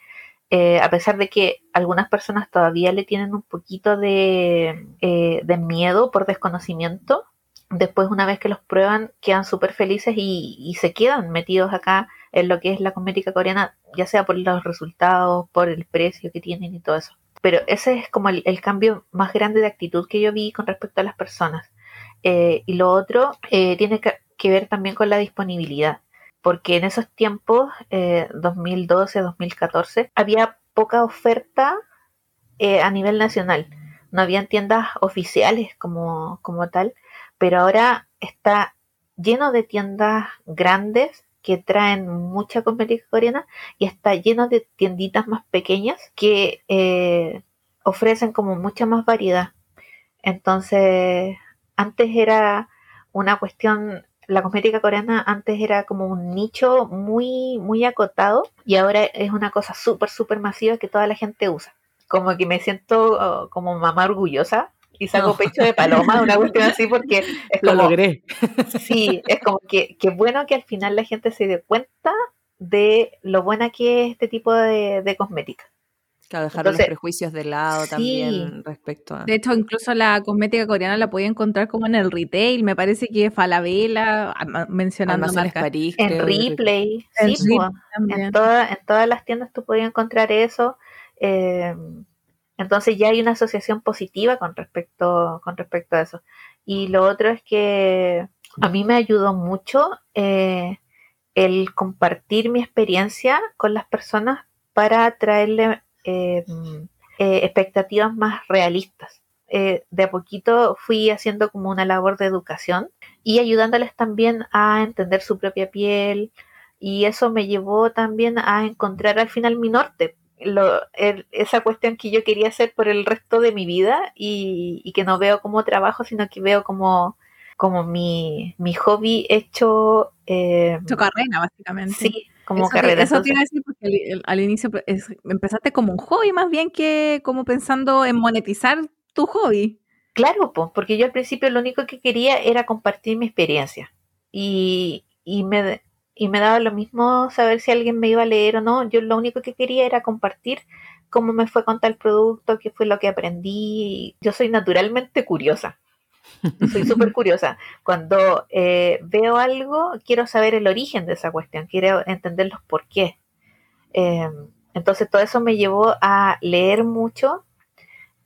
eh, a pesar de que algunas personas todavía le tienen un poquito de, eh, de miedo por desconocimiento, después una vez que los prueban quedan súper felices y, y se quedan metidos acá en lo que es la cosmética coreana, ya sea por los resultados, por el precio que tienen y todo eso. Pero ese es como el, el cambio más grande de actitud que yo vi con respecto a las personas. Eh, y lo otro eh, tiene que, ver también con la disponibilidad, porque en esos tiempos, eh, 2012, 2014, había poca oferta eh, a nivel nacional. No habían tiendas oficiales como, como tal, pero ahora está lleno de tiendas grandes que traen mucha cosmética coreana y está lleno de tienditas más pequeñas que eh, ofrecen como mucha más variedad. Entonces, antes era una cuestión la cosmética coreana antes era como un nicho muy, muy acotado y ahora es una cosa súper, súper masiva que toda la gente usa. Como que me siento oh, como mamá orgullosa y saco No. pecho de paloma, una cuestión así, porque es Lo como, logré. sí, es como que, que bueno que al final la gente se dé cuenta de lo buena que es este tipo de, de cosmética. Claro, dejar Entonces, los prejuicios de lado sí. también respecto a... De hecho, incluso la cosmética coreana la podía encontrar como en el retail. Me parece que Falabella, ah, mencionando marcas. París, En creo, replay, En sí, pues, en, toda- en todas las tiendas tú podías encontrar eso. eh, entonces ya hay una asociación positiva con respecto, con respecto a eso. Y lo otro es que a mí me ayudó mucho eh, el compartir mi experiencia con las personas para traerle eh, eh, expectativas más realistas. Eh, de a poquito fui haciendo como una labor de educación y ayudándoles también a entender su propia piel, y eso me llevó también a encontrar al final mi norte, lo- el- esa cuestión que yo quería hacer por el resto de mi vida y, y que no veo como trabajo, sino que veo como, como mi, mi hobby hecho, eh, carrera, básicamente. sí, como eso te- carrera. eso te iba a decir porque al, al inicio es- empezaste como un hobby más bien que como pensando en monetizar tu hobby. Claro, pues, porque yo al principio lo único que quería era compartir mi experiencia y, y me, y me daba lo mismo saber si alguien me iba a leer o no. Yo lo único que quería era compartir cómo me fue con tal producto, qué fue lo que aprendí. Yo soy naturalmente curiosa. Soy súper curiosa. Cuando eh, veo algo, quiero saber el origen de esa cuestión, quiero entender los por qué. Eh, entonces todo eso me llevó a leer mucho,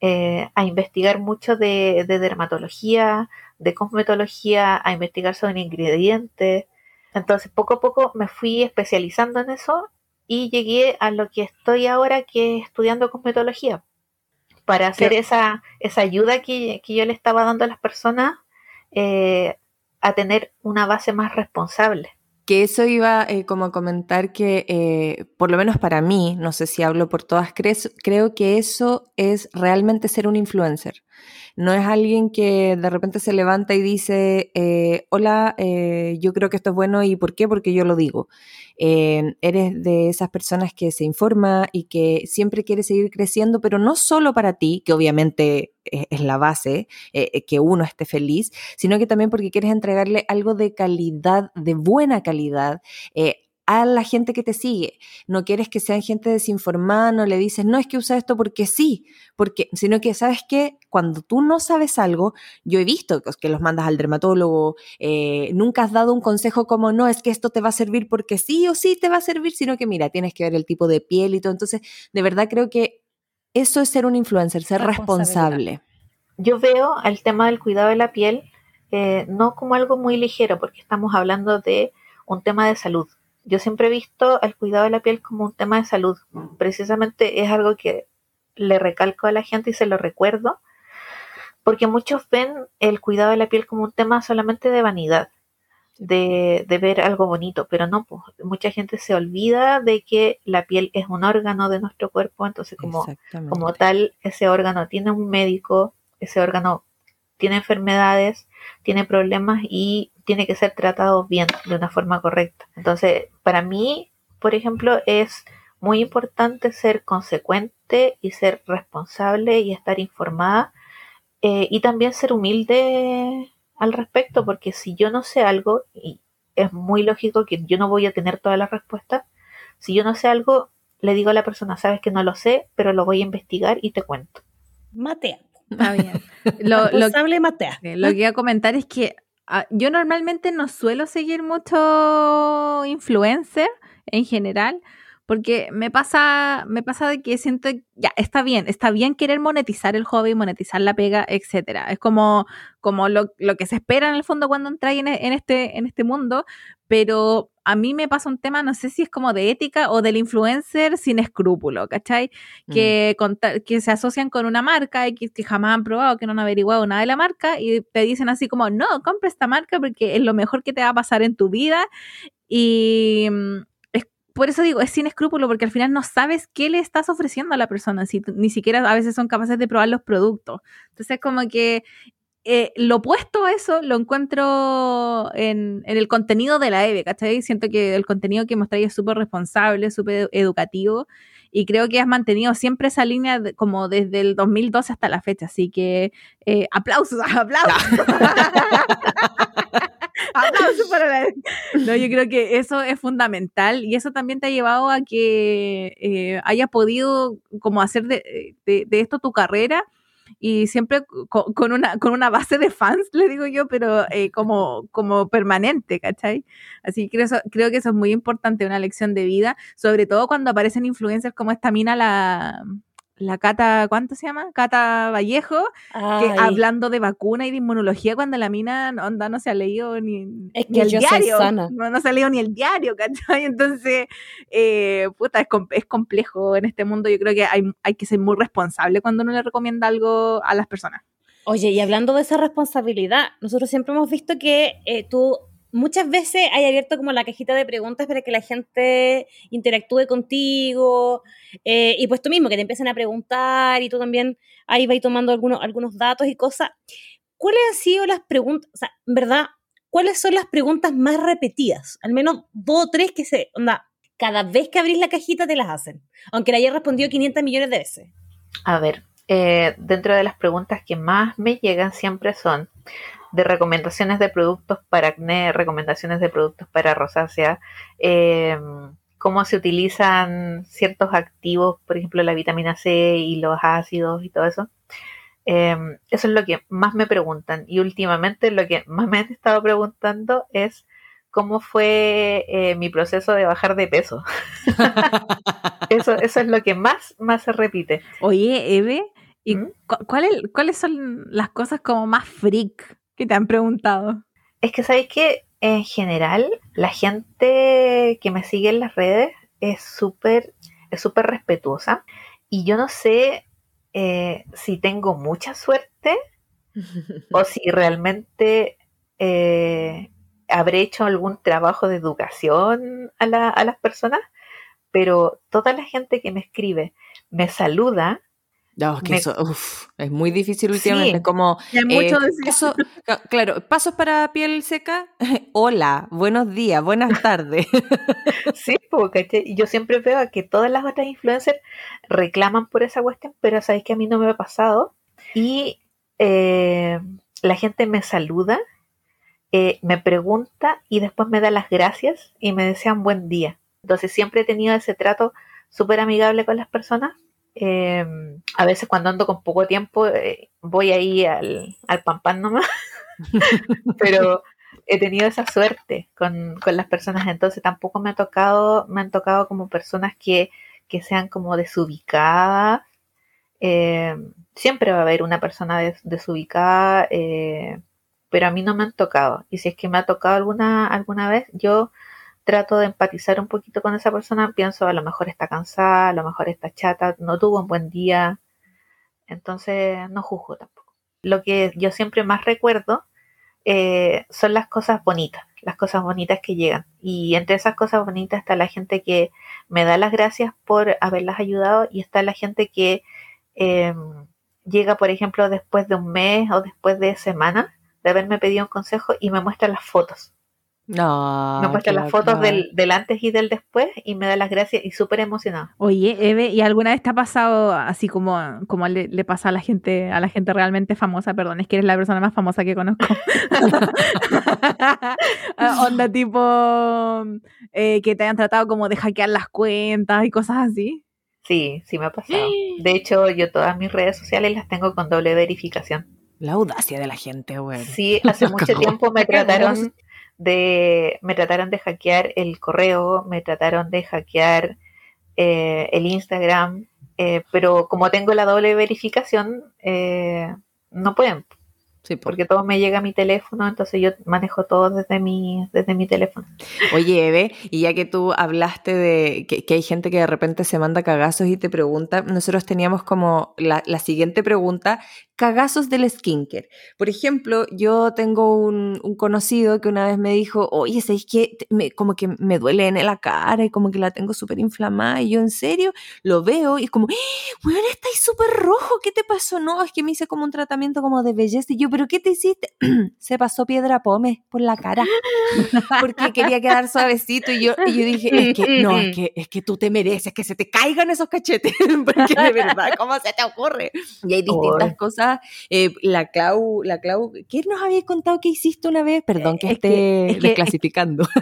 eh, a investigar mucho de, de dermatología, de cosmetología, a investigar sobre ingredientes. Entonces poco a poco me fui especializando en eso y llegué a lo que estoy ahora, que es estudiando cosmetología, para hacer Qué- esa, esa ayuda que, que yo le estaba dando a las personas eh, a tener una base más responsable. Que eso iba eh, como a comentar que, eh, por lo menos para mí, no sé si hablo por todas, cre- creo que eso es realmente ser un influencer. No es alguien que de repente se levanta y dice, eh, hola, yo creo que esto es bueno y ¿por qué? Porque yo lo digo. Eh, eres de esas personas que se informa y que siempre quiere seguir creciendo, pero no solo para ti, que obviamente es, es la base, eh, eh, que uno esté feliz, sino que también porque quieres entregarle algo de calidad, de buena calidad. eh, a la gente que te sigue. No quieres que sean gente desinformada, no le dices, no es que usa esto porque sí, porque, sino que, ¿sabes qué? Cuando tú no sabes algo, yo he visto que- que los mandas al dermatólogo, eh, nunca has dado un consejo como, no, es que esto te va a servir porque sí o sí te va a servir, sino que, mira, tienes que ver el tipo de piel y todo. Entonces, de verdad creo que eso es ser un influencer, ser responsable. Yo veo el tema del cuidado de la piel eh, no como algo muy ligero, porque estamos hablando de un tema de salud. Yo siempre he visto el cuidado de la piel como un tema de salud. Precisamente es algo que le recalco a la gente y se lo recuerdo, porque muchos ven el cuidado de la piel como un tema solamente de vanidad, de, de ver algo bonito, pero no, pues, mucha gente se olvida de que la piel es un órgano de nuestro cuerpo, entonces como como tal, ese órgano tiene un médico, ese órgano tiene enfermedades, tiene problemas y tiene que ser tratado bien, de una forma correcta. Entonces, para mí, por ejemplo, es muy importante ser consecuente y ser responsable y estar informada eh, y también ser humilde al respecto, porque si yo no sé algo, y es muy lógico que yo no voy a tener todas las respuestas, si yo no sé algo, le digo a la persona, sabes que no lo sé, pero lo voy a investigar y te cuento. Matea. Está bien. Lo, matea. Lo que iba a comentar es que ah, yo normalmente no suelo seguir mucho influencer en general, porque me pasa, me pasa de que siento, ya, está bien, está bien querer monetizar el hobby, monetizar la pega, etcétera. Es como, como lo, lo que se espera en el fondo cuando entras en, en este, en este mundo, pero a mí me pasa un tema, no sé si es como de ética o del influencer sin escrúpulo, ¿cachai? Mm. que, conta- que se asocian con una marca y que, que jamás han probado, que no han averiguado nada de la marca y te dicen así como, no, compra esta marca porque es lo mejor que te va a pasar en tu vida y mm, es, por eso digo, es sin escrúpulo porque al final no sabes qué le estás ofreciendo a la persona, si ni siquiera a veces son capaces de probar los productos. Entonces como que eh, lo opuesto a eso lo encuentro en, en, el contenido de la EVE, ¿cachai? Siento que el contenido que mostráis es súper responsable, súper educativo y creo que has mantenido siempre esa línea de, como desde el 2012 hasta la fecha, así que eh, aplausos, aplausos. aplausos para la... No, yo creo que eso es fundamental y eso también te ha llevado a que eh, hayas podido como hacer de, de, de esto tu carrera y siempre con, con, una, con una base de fans, le digo yo, pero eh, como, como permanente, ¿cachai? Así que creo, eso, creo que eso es muy importante, una lección de vida, sobre todo cuando aparecen influencers como esta mina, la, la Cata, ¿cuánto se llama? Cata Vallejo, que hablando de vacuna y de inmunología cuando la mina onda no se ha leído ni, es que ni el diario. No, no, se ha leído ni el diario, ¿cachai? Entonces, eh, puta, es, es, complejo en este mundo. Yo creo que hay, hay que ser muy responsable cuando uno le recomienda algo a las personas. Oye, y hablando de esa responsabilidad, nosotros siempre hemos visto que eh, tú muchas veces hay abierto como la cajita de preguntas para que la gente interactúe contigo eh, y pues tú mismo que te empiecen a preguntar y tú también ahí vas tomando algunos, algunos datos y cosas. ¿Cuáles han sido las preguntas, o sea, en verdad, cuáles son las preguntas más repetidas? Al menos dos o tres que se, onda, cada vez que abrís la cajita te las hacen, aunque la hayas respondido 500 millones de veces. A ver, eh, dentro de las preguntas que más me llegan siempre son, de recomendaciones de productos para acné, recomendaciones de productos para rosácea, eh, cómo se utilizan ciertos activos, por ejemplo la vitamina C y los ácidos y todo eso. Eh, eso es lo que más me preguntan y últimamente lo que más me han estado preguntando es cómo fue eh, mi proceso de bajar de peso. eso, eso es lo que más, más se repite. Oye, Eve, ¿y ¿Mm? ¿cuáles, ¿cuáles son las cosas como más freak que te han preguntado? Es que sabéis que en general la gente que me sigue en las redes es súper es súper respetuosa y yo no sé eh, si tengo mucha suerte o si realmente eh, habré hecho algún trabajo de educación a, la, a, las personas, pero toda la gente que me escribe me saluda no, es que eso uf, es muy difícil últimamente. Sí, como, eh, paso, claro, pasos para piel seca. Hola, buenos días, buenas tardes. sí, porque yo siempre veo que todas las otras influencers reclaman por esa cuestión, pero sabéis que a mí no me ha pasado. Y eh, la gente me saluda, eh, me pregunta y después me da las gracias y me desean buen día. Entonces siempre he tenido ese trato súper amigable con las personas eh, a veces cuando ando con poco tiempo eh, voy ahí al, al pan pan nomás, pero he tenido esa suerte con, con, las personas, entonces tampoco me ha tocado, me han tocado como personas que, que sean como desubicadas. Eh, siempre va a haber una persona des, desubicada, eh, pero a mí no me han tocado. Y si es que me ha tocado alguna, alguna vez, yo trato de empatizar un poquito con esa persona, pienso a lo mejor está cansada, a lo mejor está chata, no tuvo un buen día, entonces no juzgo tampoco. Lo que yo siempre más recuerdo eh, son las cosas bonitas, las cosas bonitas que llegan. Y entre esas cosas bonitas está la gente que me da las gracias por haberlas ayudado y está la gente que eh, llega, por ejemplo, después de un mes o después de semana de haberme pedido un consejo y me muestra las fotos no. Me muestra las fotos del, del, antes y del después y me da las gracias y súper emocionado. Oye, Eve, ¿y alguna vez te ha pasado así como, como le, le, pasa a la gente, a la gente realmente famosa? Perdón, es que eres la persona más famosa que conozco. Onda tipo eh, que te hayan tratado como de hackear las cuentas y cosas así. Sí, sí me ha pasado. De hecho, yo todas mis redes sociales las tengo con doble verificación. La audacia de la gente, güey. Sí, hace mucho tiempo me trataron de, me trataron de hackear el correo, me trataron de hackear eh, el Instagram, eh, pero como tengo la doble verificación, eh, no pueden. Sí, porque todo me llega a mi teléfono, entonces yo manejo todo desde mi, desde mi teléfono. Oye, Eve, y ya que tú hablaste de que, que hay gente que de repente se manda cagazos y te pregunta, nosotros teníamos como la, la siguiente pregunta, cagazos del skincare. Por ejemplo, yo tengo un, un conocido que una vez me dijo, oye, ¿sabes qué? Me, como que me duele en la cara y como que la tengo súper inflamada. Y yo, ¿en serio? Lo veo y es como, bueno, estáis súper rojo, ¿qué te pasó? No, es que me hice como un tratamiento como de belleza. Y yo, pero ¿pero qué te hiciste? Se pasó piedra pome por la cara. Porque quería quedar suavecito. Y yo, y yo dije, es que, no, es que, es que tú te mereces que se te caigan esos cachetes. Porque de verdad, ¿cómo se te ocurre? Y hay distintas cosas. Eh, la Clau, la Clau, ¿qué nos habías contado que hiciste una vez? Perdón que Es esté que- es que- desclasificando.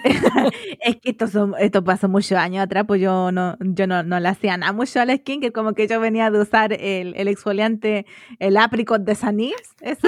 Es que esto, son, esto pasó muchos años atrás, pues yo no, yo no, no le hacía nada mucho a la skin, que como que yo venía de usar el, el exfoliante, el apricot de Sanils, ese.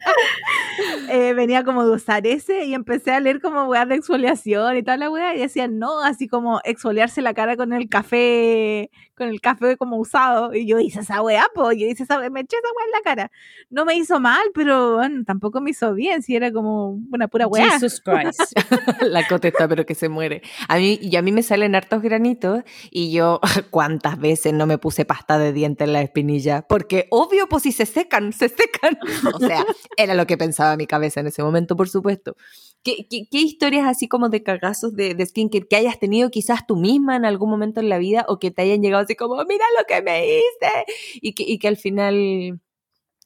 Eh, venía como de usar ese y empecé a leer como weas de exfoliación y toda la wea y decían no, así como exfoliarse la cara con el café, con el café como usado. Y yo hice esa wea, pues yo hice esa wea, me eché esa wea en la cara. No me hizo mal, pero bueno, tampoco me hizo bien, si era como una pura wea. Jesus Christ. la cotesta, pero que se muere. A mí, y a mí me salen hartos granitos y yo, ¿cuántas veces no me puse pasta de diente en la espinilla? Porque obvio, pues si se secan, se secan. O sea, era lo que pensaba mi cabeza en ese momento, por supuesto. ¿Qué, qué, historias así como de cagazos de, de skincare que hayas tenido quizás tú misma en algún momento en la vida o que te hayan llegado así como, mira lo que me hice? Y que, al final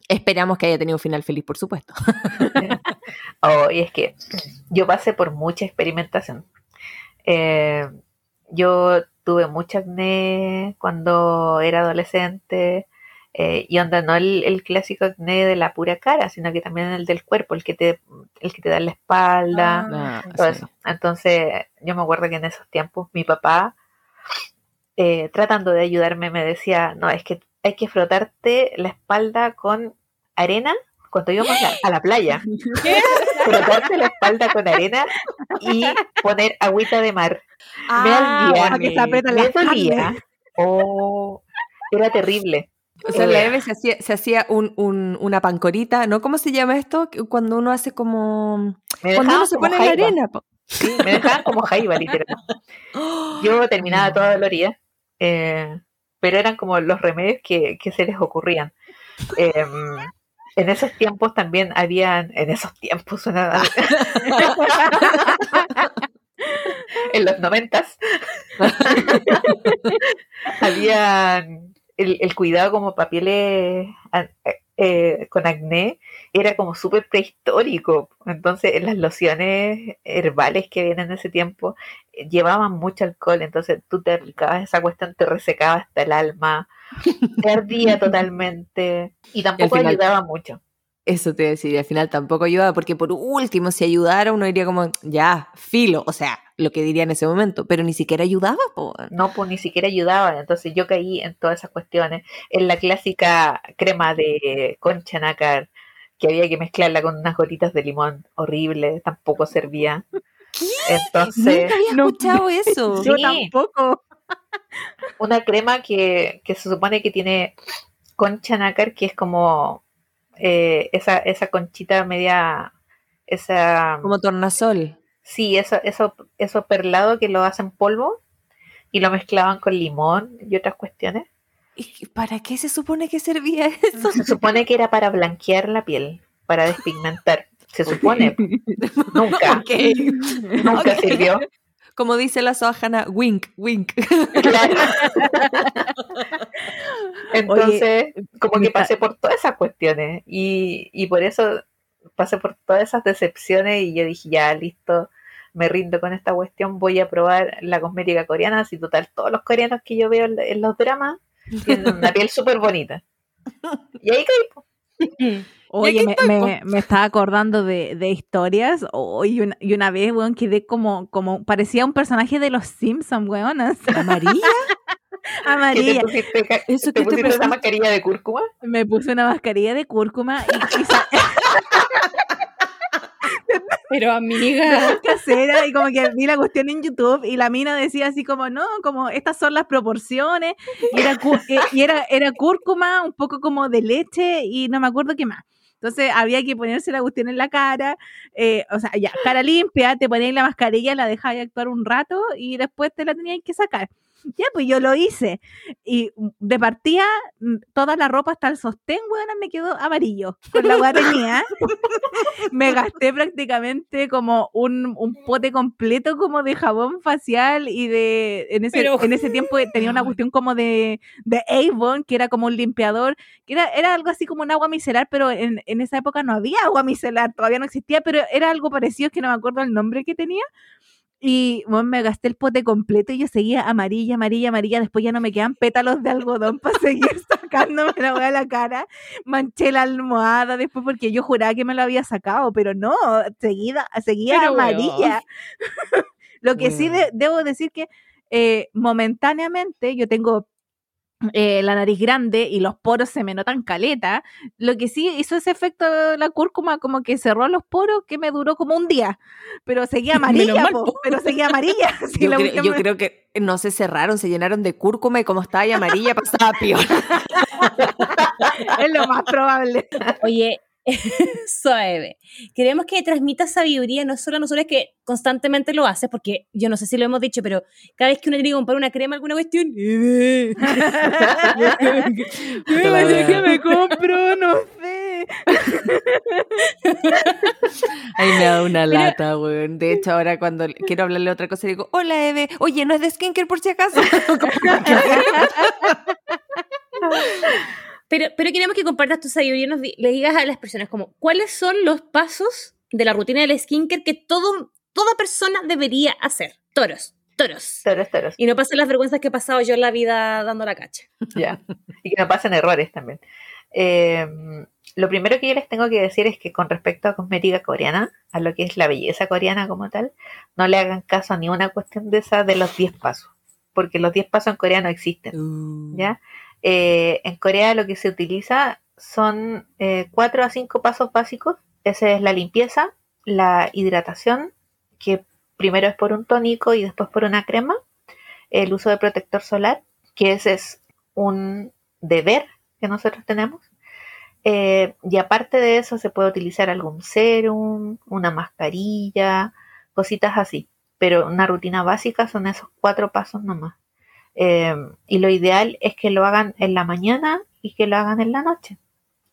esperamos que haya tenido un final feliz, por supuesto. Oh, y es que yo pasé por mucha experimentación. Eh, yo tuve mucho acné cuando era adolescente. Eh, y onda, no el, el clásico acné de la pura cara, sino que también el del cuerpo, el que te, el que te da en la espalda, Ah, todo sí. eso. Entonces, yo me acuerdo que en esos tiempos mi papá, eh, tratando de ayudarme, me decía, no, es que hay que frotarte la espalda con arena cuando íbamos a, a la playa. Frotarte la espalda con arena y poner agüita de mar. Me Ah, se aprietan me las dolía. Oh, era terrible. O sea, en la Eve se hacía, se hacía un, un- una pancorita, ¿no? ¿Cómo se llama esto? Cuando uno hace como... Cuando uno se pone en la arena. Sí, me dejaban como jaiba, literal. Yo terminaba toda dolorida, eh, pero eran como los remedios que, que se les ocurrían. Eh, en esos tiempos también habían, en esos tiempos, suena- en los noventas, habían el, el cuidado como para pieles a- eh, con acné era como súper prehistórico. Entonces, las lociones herbales que vienen en ese tiempo eh, llevaban mucho alcohol. Entonces, tú te aplicabas esa cuestión, te resecaba hasta el alma, te ardía totalmente y tampoco final- ayudaba mucho. Eso te decía, al final tampoco ayudaba, porque por último, si ayudara, uno diría como, ya, filo, o sea, lo que diría en ese momento, pero ni siquiera ayudaba, po. No, pues ni siquiera ayudaba. Entonces, yo caí en todas esas cuestiones. En la clásica crema de concha nácar, que había que mezclarla con unas gotitas de limón horrible, tampoco servía. Entonces, Nunca había no- escuchado eso. Yo Sí. tampoco. una crema que, que se supone que tiene concha nácar, que es como eh, esa, esa conchita media, esa, Como tornasol. sí, eso, eso, eso perlado que lo hacen polvo y lo mezclaban con limón y otras cuestiones. ¿Y ¿Para qué se supone que servía eso? Se supone que era para blanquear la piel, para despigmentar. Se supone, nunca, nunca sirvió. Como dice la Sohana, wink, wink. Claro. Entonces, como que pasé por todas esas cuestiones y, y por eso pasé por todas esas decepciones y yo dije, ya, listo, me rindo con esta cuestión, voy a probar la cosmética coreana, así total, todos los coreanos que yo veo en, en los dramas tienen una piel súper bonita. Y ahí caí. Oye, me, me, me estaba acordando de, de historias. Oh, y, una, y una vez, weón, quedé como, como, parecía un personaje de los Simpsons, weón. así, ¿Amarilla? ¿Qué te Amarilla. pusiste, Eso te que te pusiste esa pasó. mascarilla de cúrcuma? Me puse una mascarilla de cúrcuma y, y Pero amiga, casera y como que vi la cuestión en YouTube y la mina decía así como, no, como estas son las proporciones y era, eh, y era, era cúrcuma, un poco como de leche y no me acuerdo qué más. Entonces había que ponerse la cuestión en la cara, eh, o sea, ya, cara limpia, te ponías la mascarilla, la dejabas actuar un rato y después te la tenías que sacar. Ya, pues yo lo hice. Y de partida, mm, toda la ropa hasta el sostén, weón, me quedó amarillo. Con la guatenía. me gasté prácticamente como un, un, pote completo como de jabón facial y de... En ese, en ese tiempo tenía una cuestión como de, de Avon, que era como un limpiador, que era, era algo así como un agua micelar, pero en, en esa época no había agua micelar, todavía no existía, pero era algo parecido, que no me acuerdo el nombre que tenía y bueno, me gasté el pote completo y yo seguía amarilla, amarilla, amarilla. Después ya no me quedan pétalos de algodón para seguir sacándome la a la cara. Manché la almohada después porque yo juraba que me lo había sacado, pero no, seguida, seguía amarilla. lo que sí debo decir que eh, momentáneamente yo tengo eh, la nariz grande y los poros se me notan caleta. Lo que sí hizo ese efecto la cúrcuma, como que cerró los poros, que me duró como un día. Pero seguía amarilla, pero seguía amarilla. yo, creo, que no se cerraron, se llenaron de cúrcuma y como estaba ahí amarilla, pasaba peor. es lo más probable. Oye, Suave. Queremos que transmita sabiduría no solo a nosotros que constantemente lo haces, porque yo no sé si lo hemos dicho, pero cada vez que uno quiere comprar una crema, alguna cuestión, ¿qué me compro? No sé. Ahí me da una lata, weón. De hecho, ahora cuando quiero hablarle otra cosa, digo, hola, Eve. Oye, ¿no es de skincare por si acaso? Pero, pero queremos que compartas tu sabiduría y nos le digas a las personas como, ¿cuáles son los pasos de la rutina del skincare que todo, toda persona debería hacer? Toros, toros. Toros, toros. Y no pasen las vergüenzas que he pasado yo en la vida dando la cacha. Ya, y que no pasen errores también. Em, lo primero que yo les tengo que decir es que con respecto a cosmética coreana, a lo que es la belleza coreana como tal, no le hagan caso a ninguna cuestión de esa de los 10 pasos, porque los 10 pasos en coreano existen, uh. ¿ya? Eh, en Corea lo que se utiliza son eh, cuatro a cinco pasos básicos. Ese es la limpieza, la hidratación, que primero es por un tónico y después por una crema. El uso de protector solar, que ese es un deber que nosotros tenemos. Eh, y aparte de eso se puede utilizar algún serum, una mascarilla, cositas así. Pero una rutina básica son esos cuatro pasos nomás. Em, y lo ideal es que lo hagan en la mañana y que lo hagan en la noche.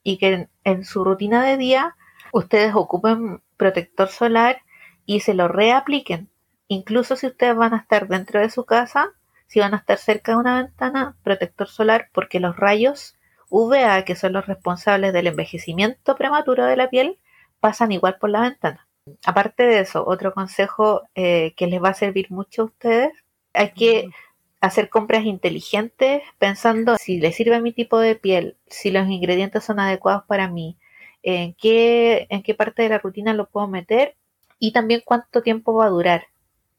Y que en, su rutina de día ustedes ocupen protector solar y se lo reapliquen. Incluso si ustedes van a estar dentro de su casa, si van a estar cerca de una ventana, protector solar, porque los rayos UVA, que son los responsables del envejecimiento prematuro de la piel, pasan igual por la ventana. Aparte de eso, otro consejo eh, que les va a servir mucho a ustedes, hay que hacer compras inteligentes pensando si le sirve a mi tipo de piel, si los ingredientes son adecuados para mí, en qué, en qué parte de la rutina lo puedo meter y también cuánto tiempo va a durar.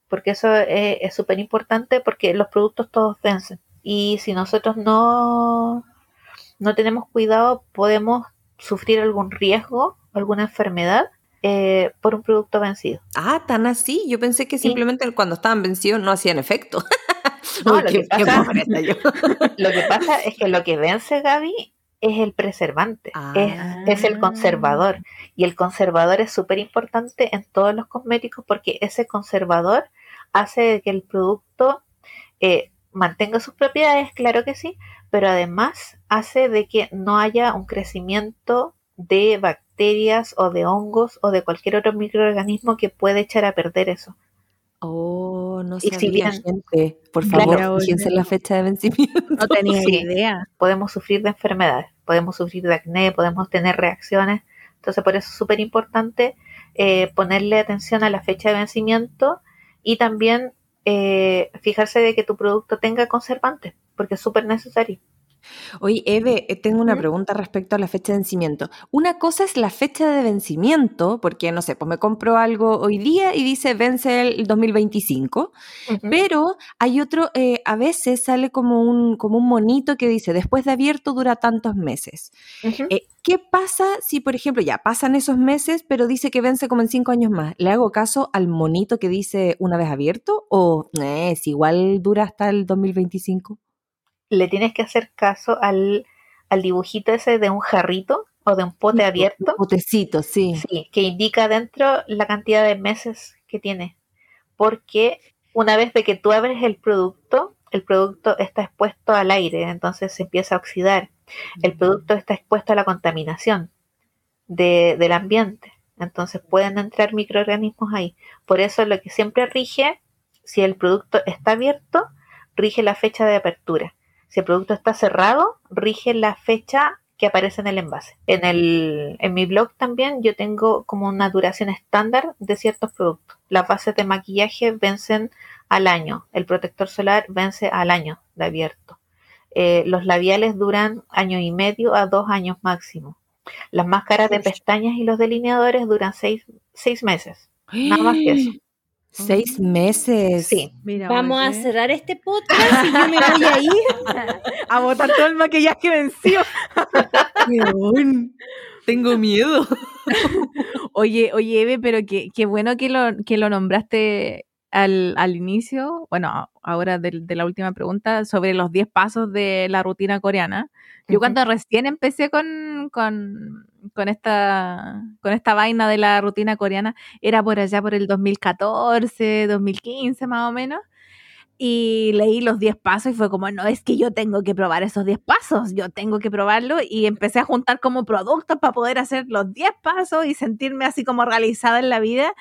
Porque eso es súper importante porque los productos todos vencen. Y si nosotros no, no tenemos cuidado, podemos sufrir algún riesgo, alguna enfermedad eh, por un producto vencido. Ah, tan así. Yo pensé que simplemente cuando estaban vencidos no hacían efecto. lo, que pasa, es que lo que vence Gaby es el preservante, es, el conservador. Ah. Y el conservador es súper importante en todos los cosméticos porque ese conservador hace que el producto eh, mantenga sus propiedades, claro que sí, pero además hace de que no haya un crecimiento de bacterias o de hongos o de cualquier otro microorganismo que puede echar a perder eso. Oh, no sabía, si bien, gente. Por favor, fíjense la fecha de vencimiento. No tenía idea. Podemos sufrir de enfermedades, podemos sufrir de acné, podemos tener reacciones. Entonces, por eso es súper importante eh, ponerle atención a la fecha de vencimiento y también eh, fijarse de que tu producto tenga conservantes, porque es súper necesario. Oye, Eve, eh, tengo una pregunta respecto a la fecha de vencimiento. Una cosa es la fecha de vencimiento, porque no sé, pues me compro algo hoy día y dice vence el 2025, pero hay otro, eh, a veces sale como un, como un monito que dice después de abierto dura tantos meses. Eh, ¿Qué pasa si, por ejemplo, ya pasan esos meses, pero dice que vence como en cinco años más? ¿Le hago caso al monito que dice una vez abierto o es igual dura hasta el 2025? Le tienes que hacer caso al, dibujito ese de un jarrito o de un pote abierto. Un potecito, sí. Sí, que indica dentro la cantidad de meses que tiene. Porque una vez de que tú abres el producto, el producto está expuesto al aire, entonces se empieza a oxidar. El producto está expuesto a la contaminación de- del ambiente, entonces pueden entrar microorganismos ahí. Por eso lo que siempre rige, si el producto está abierto, rige la fecha de apertura. Si el producto está cerrado, rige la fecha que aparece en el envase. En, el, en mi blog también yo tengo como una duración estándar de ciertos productos. Las bases de maquillaje vencen al año. El protector solar vence al año de abierto. Eh, los labiales duran año y medio a dos años máximo. Las máscaras de pestañas y los delineadores duran seis, seis meses. Nada más que eso. Seis meses. Sí. Mira, Vamos a cerrar este podcast y yo me voy a ir. a botar todo el maquillaje vencido. Tengo miedo. Oye, oye, Eve, pero qué, qué bueno que lo, que lo nombraste al, al inicio, bueno, ahora de, de la última pregunta, sobre los 10 pasos de la rutina coreana. Yo cuando recién empecé con, con, con esta, con esta vaina de la rutina coreana, era por allá por el 2014, 2015 más o menos. Y leí los 10 pasos y fue como, no, es que yo tengo que probar esos 10 pasos, yo tengo que probarlo. Y empecé a juntar como productos para poder hacer los 10 pasos y sentirme así como realizada en la vida.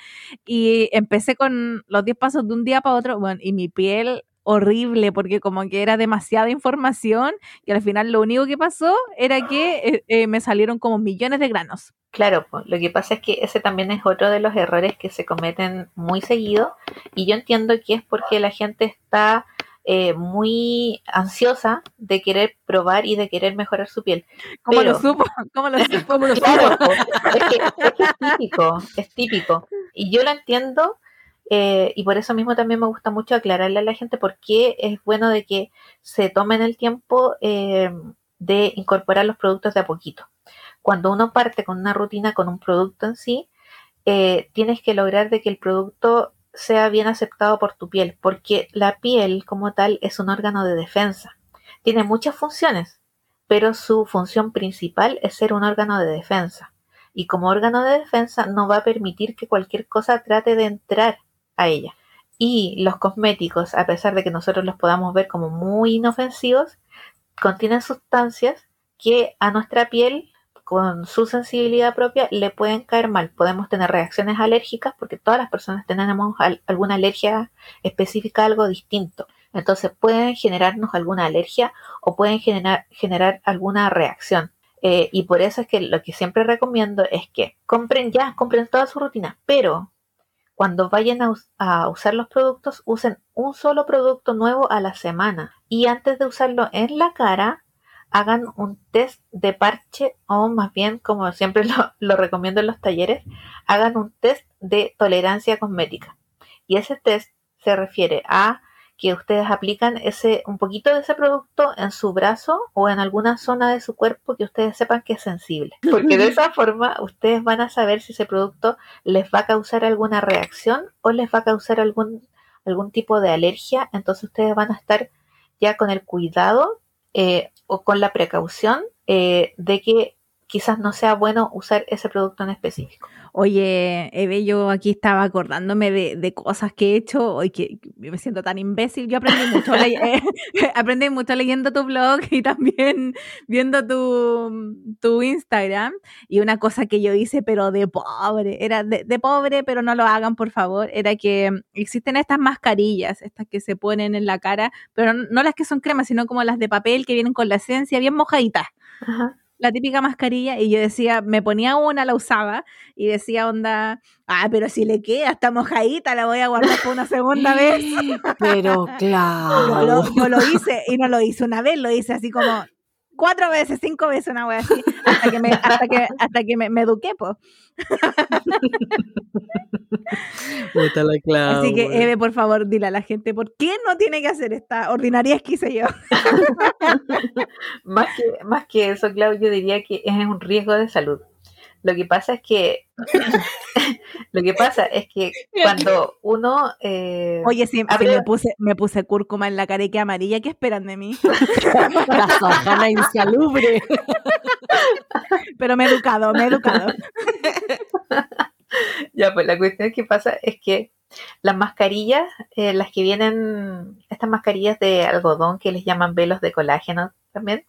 Y empecé con los 10 pasos de un día para otro, bueno, y mi piel horrible porque como que era demasiada información y al final lo único que pasó era que eh, eh, me salieron como millones de granos. Claro, pues, lo que pasa es que ese también es otro de los errores que se cometen muy seguido y yo entiendo que es porque la gente está eh, muy ansiosa de querer probar y de querer mejorar su piel. ¿Cómo Pero- lo supo? ¿Cómo lo supo? Claro, po, es, que, es que es típico, es típico. Y yo lo entiendo eh, y por eso mismo también me gusta mucho aclararle a la gente por qué es bueno de que se tomen el tiempo eh, de incorporar los productos de a poquito. Cuando uno parte con una rutina, con un producto en sí, eh, tienes que lograr de que el producto sea bien aceptado por tu piel, porque la piel como tal es un órgano de defensa. Tiene muchas funciones, pero su función principal es ser un órgano de defensa. Y como órgano de defensa no va a permitir que cualquier cosa trate de entrar a ella. Y los cosméticos, a pesar de que nosotros los podamos ver como muy inofensivos, contienen sustancias que a nuestra piel, con su sensibilidad propia, le pueden caer mal. Podemos tener reacciones alérgicas porque todas las personas tenemos al- alguna alergia específica a algo distinto. Entonces pueden generarnos alguna alergia o pueden generar, generar alguna reacción. Eh, y por eso es que lo que siempre recomiendo es que compren ya, compren toda su rutina, pero cuando vayan a usar los productos, usen un solo producto nuevo a la semana. Y antes de usarlo en la cara, hagan un test de parche o más bien, como siempre lo, lo recomiendo en los talleres, hagan un test de tolerancia cosmética. Y ese test se refiere a que ustedes aplican ese un poquito de ese producto en su brazo o en alguna zona de su cuerpo que ustedes sepan que es sensible. Porque de esa forma ustedes van a saber si ese producto les va a causar alguna reacción o les va a causar algún, algún tipo de alergia. Entonces ustedes van a estar ya con el cuidado eh, o con la precaución eh, de que quizás no sea bueno usar ese producto en específico. Oye, Eve, yo aquí estaba acordándome de, de cosas que he hecho hoy que me siento tan imbécil. Yo aprendí mucho, eh, aprendí mucho leyendo tu blog y también viendo tu, tu Instagram. Y una cosa que yo hice, pero de pobre, era de, de pobre, pero no lo hagan, por favor, era que existen estas mascarillas, estas que se ponen en la cara, pero no, no las que son cremas, sino como las de papel que vienen con la esencia bien mojaditas Ajá. La típica mascarilla y yo decía, me ponía una, la usaba y decía onda, ah, pero si le queda, está mojadita, la voy a guardar por una segunda vez. Pero Yo claro. lo, yo lo hice y no lo hice una vez, lo hice así como cuatro veces, cinco veces, una wea así, hasta que me, hasta que, hasta que me, me eduqué, po. La Así que. Eve, por favor, dile a la gente, ¿por qué no tiene que hacer esta ordinaria que hice yo? Más que, más que eso, Clau, yo diría que es un riesgo de salud. Lo que pasa es que lo que pasa es que cuando uno eh, Oye, si, si Abre- me puse, me puse cúrcuma en la cara y que amarilla, ¿qué esperan de mí? La sajana insalubre. Pero me he educado, me he educado. Ya, pues la cuestión que pasa es que las mascarillas, eh, las que vienen, estas mascarillas de algodón que les llaman velos de colágeno también,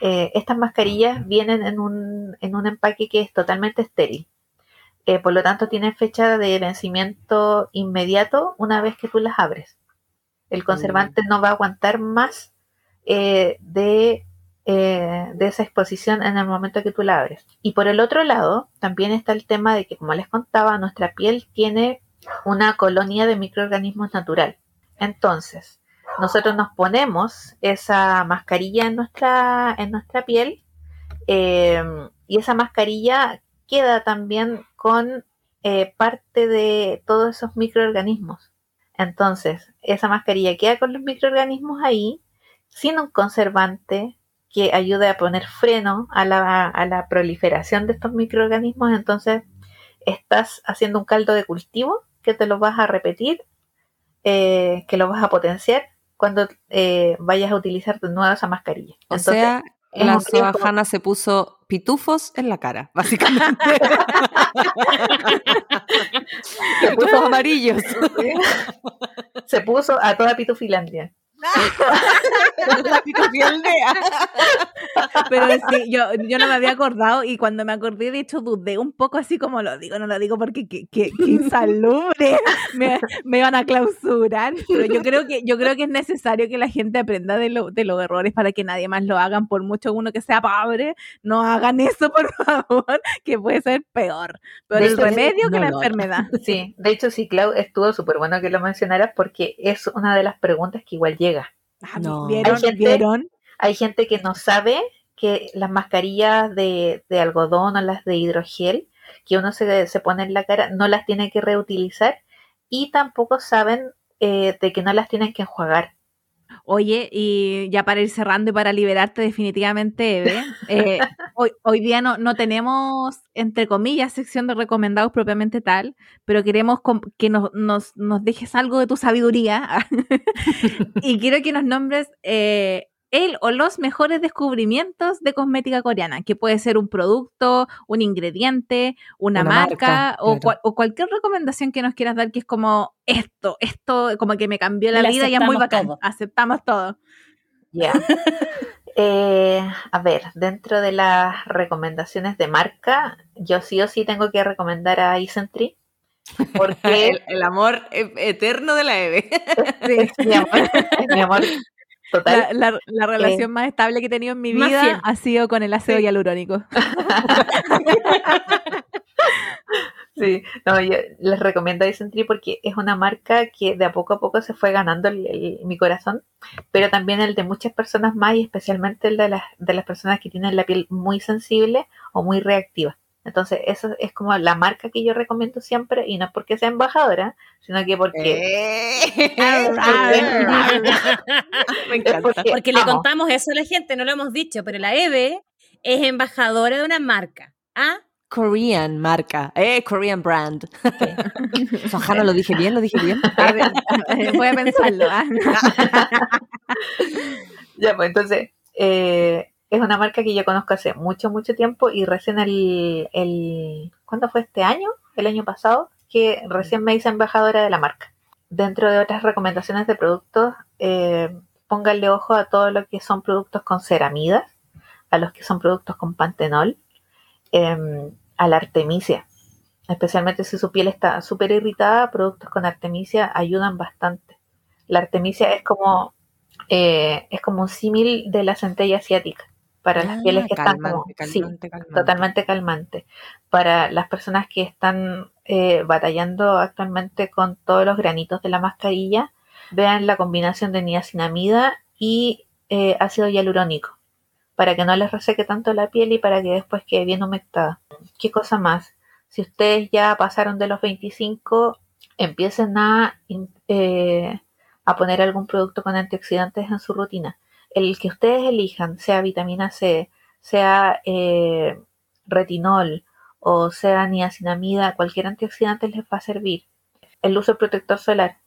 eh, estas mascarillas vienen en un, en un empaque que es totalmente estéril. Eh, por lo tanto, tienen fecha de vencimiento inmediato una vez que tú las abres. El conservante no va a aguantar más eh, de, de esa exposición en el momento que tú la abres. Y por el otro lado, también está el tema de que, como les contaba, nuestra piel tiene una colonia de microorganismos natural. Entonces, nosotros nos ponemos esa mascarilla en nuestra, en nuestra piel eh, y esa mascarilla queda también con eh, parte de todos esos microorganismos. Entonces, esa mascarilla queda con los microorganismos ahí, sin un conservante que ayude a poner freno a la, a la proliferación de estos microorganismos. Entonces, estás haciendo un caldo de cultivo que te lo vas a repetir, eh, que lo vas a potenciar cuando eh, vayas a utilizar de nuevo esa mascarilla. O Entonces, sea, la Soajana se puso pitufos en la cara, básicamente. pitufos amarillos. se puso a toda Pitufilandia. La. Pero sí, yo, yo no me había acordado y cuando me acordé, de hecho, dudé un poco así como lo digo, no lo digo porque qué, qué- qué insalubre, me, me iban a clausurar. Pero yo creo que yo creo que es necesario que la gente aprenda de, lo- de los errores para que nadie más lo hagan, por mucho uno que sea pobre, no hagan eso, por favor, que puede ser peor. De el sí, remedio que no la enfermedad. Sí, de hecho sí, Clau, estuvo súper bueno que lo mencionaras porque es una de las preguntas que igual llega. Ah, No. ¿Vieron? Hay gente- ¿Vieron? Hay gente que no sabe que las mascarillas de, de algodón o las de hidrogel que uno se, se pone en la cara no las tiene que reutilizar y tampoco saben eh, de que no las tienen que enjuagar. Oye, y ya para ir cerrando y para liberarte definitivamente, Eve, eh, hoy, hoy día no, no tenemos, entre comillas, sección de recomendados propiamente tal, pero queremos que nos, nos, nos dejes algo de tu sabiduría y quiero que nos nombres eh, el o los mejores descubrimientos de cosmética coreana, que puede ser un producto, un ingrediente, una, Una marca, marca, o, claro. cual- o cualquier recomendación que nos quieras dar que es como esto, esto como que me cambió la Le vida y es muy bacán. todo. Aceptamos todo. Ya. Eh, a ver, dentro de las recomendaciones de marca, yo sí o sí tengo que recomendar a Isentry porque El, el amor e- eterno de la Eve. es mi amor, mi amor total. La, la- la relación más estable que he tenido en mi Más vida fiel. ha sido con el ácido Sí. hialurónico. Sí, no, yo les recomiendo a Isentry porque es una marca que de a poco a poco se fue ganando el- el- mi corazón, pero también el de muchas personas más y especialmente el de las, de las personas que tienen la piel muy sensible o muy reactiva. Entonces, eso es como la marca que yo recomiendo siempre y no es porque sea embajadora, sino que porque... Me es encanta. porque Porque le amo. contamos eso a la gente, no lo hemos dicho, pero la Eve es embajadora de una marca. ¿Ah? Korean marca. Eh, Korean brand. Soajana, ¿lo dije bien? ¿Lo dije bien? A ver, voy a pensarlo. ¿ah? Ya, pues entonces, eh, es una marca que yo conozco hace mucho, mucho tiempo y recién el, ¿cuándo fue este año? El año pasado, que recién me hice embajadora de la marca. Dentro de otras recomendaciones de productos, eh, pónganle ojo a todo lo que son productos con ceramidas, a los que son productos con pantenol, em, a la artemisia. Especialmente si su piel está súper irritada, productos con artemisia ayudan bastante. La artemisia es como eh, es como un símil de la centella asiática para las pieles que están como Ah, calmante, sí, calmante, totalmente calmante. Para las personas que están eh, batallando actualmente con todos los granitos de la mascarilla, vean la combinación de niacinamida y eh, ácido hialurónico para que no les reseque tanto la piel y para que después quede bien humectada. ¿Qué cosa más? Si ustedes ya pasaron de los 25, empiecen a, eh, a poner algún producto con antioxidantes en su rutina. El que ustedes elijan, sea vitamina C, sea eh, retinol o sea niacinamida, cualquier antioxidante les va a servir. El uso del protector solar.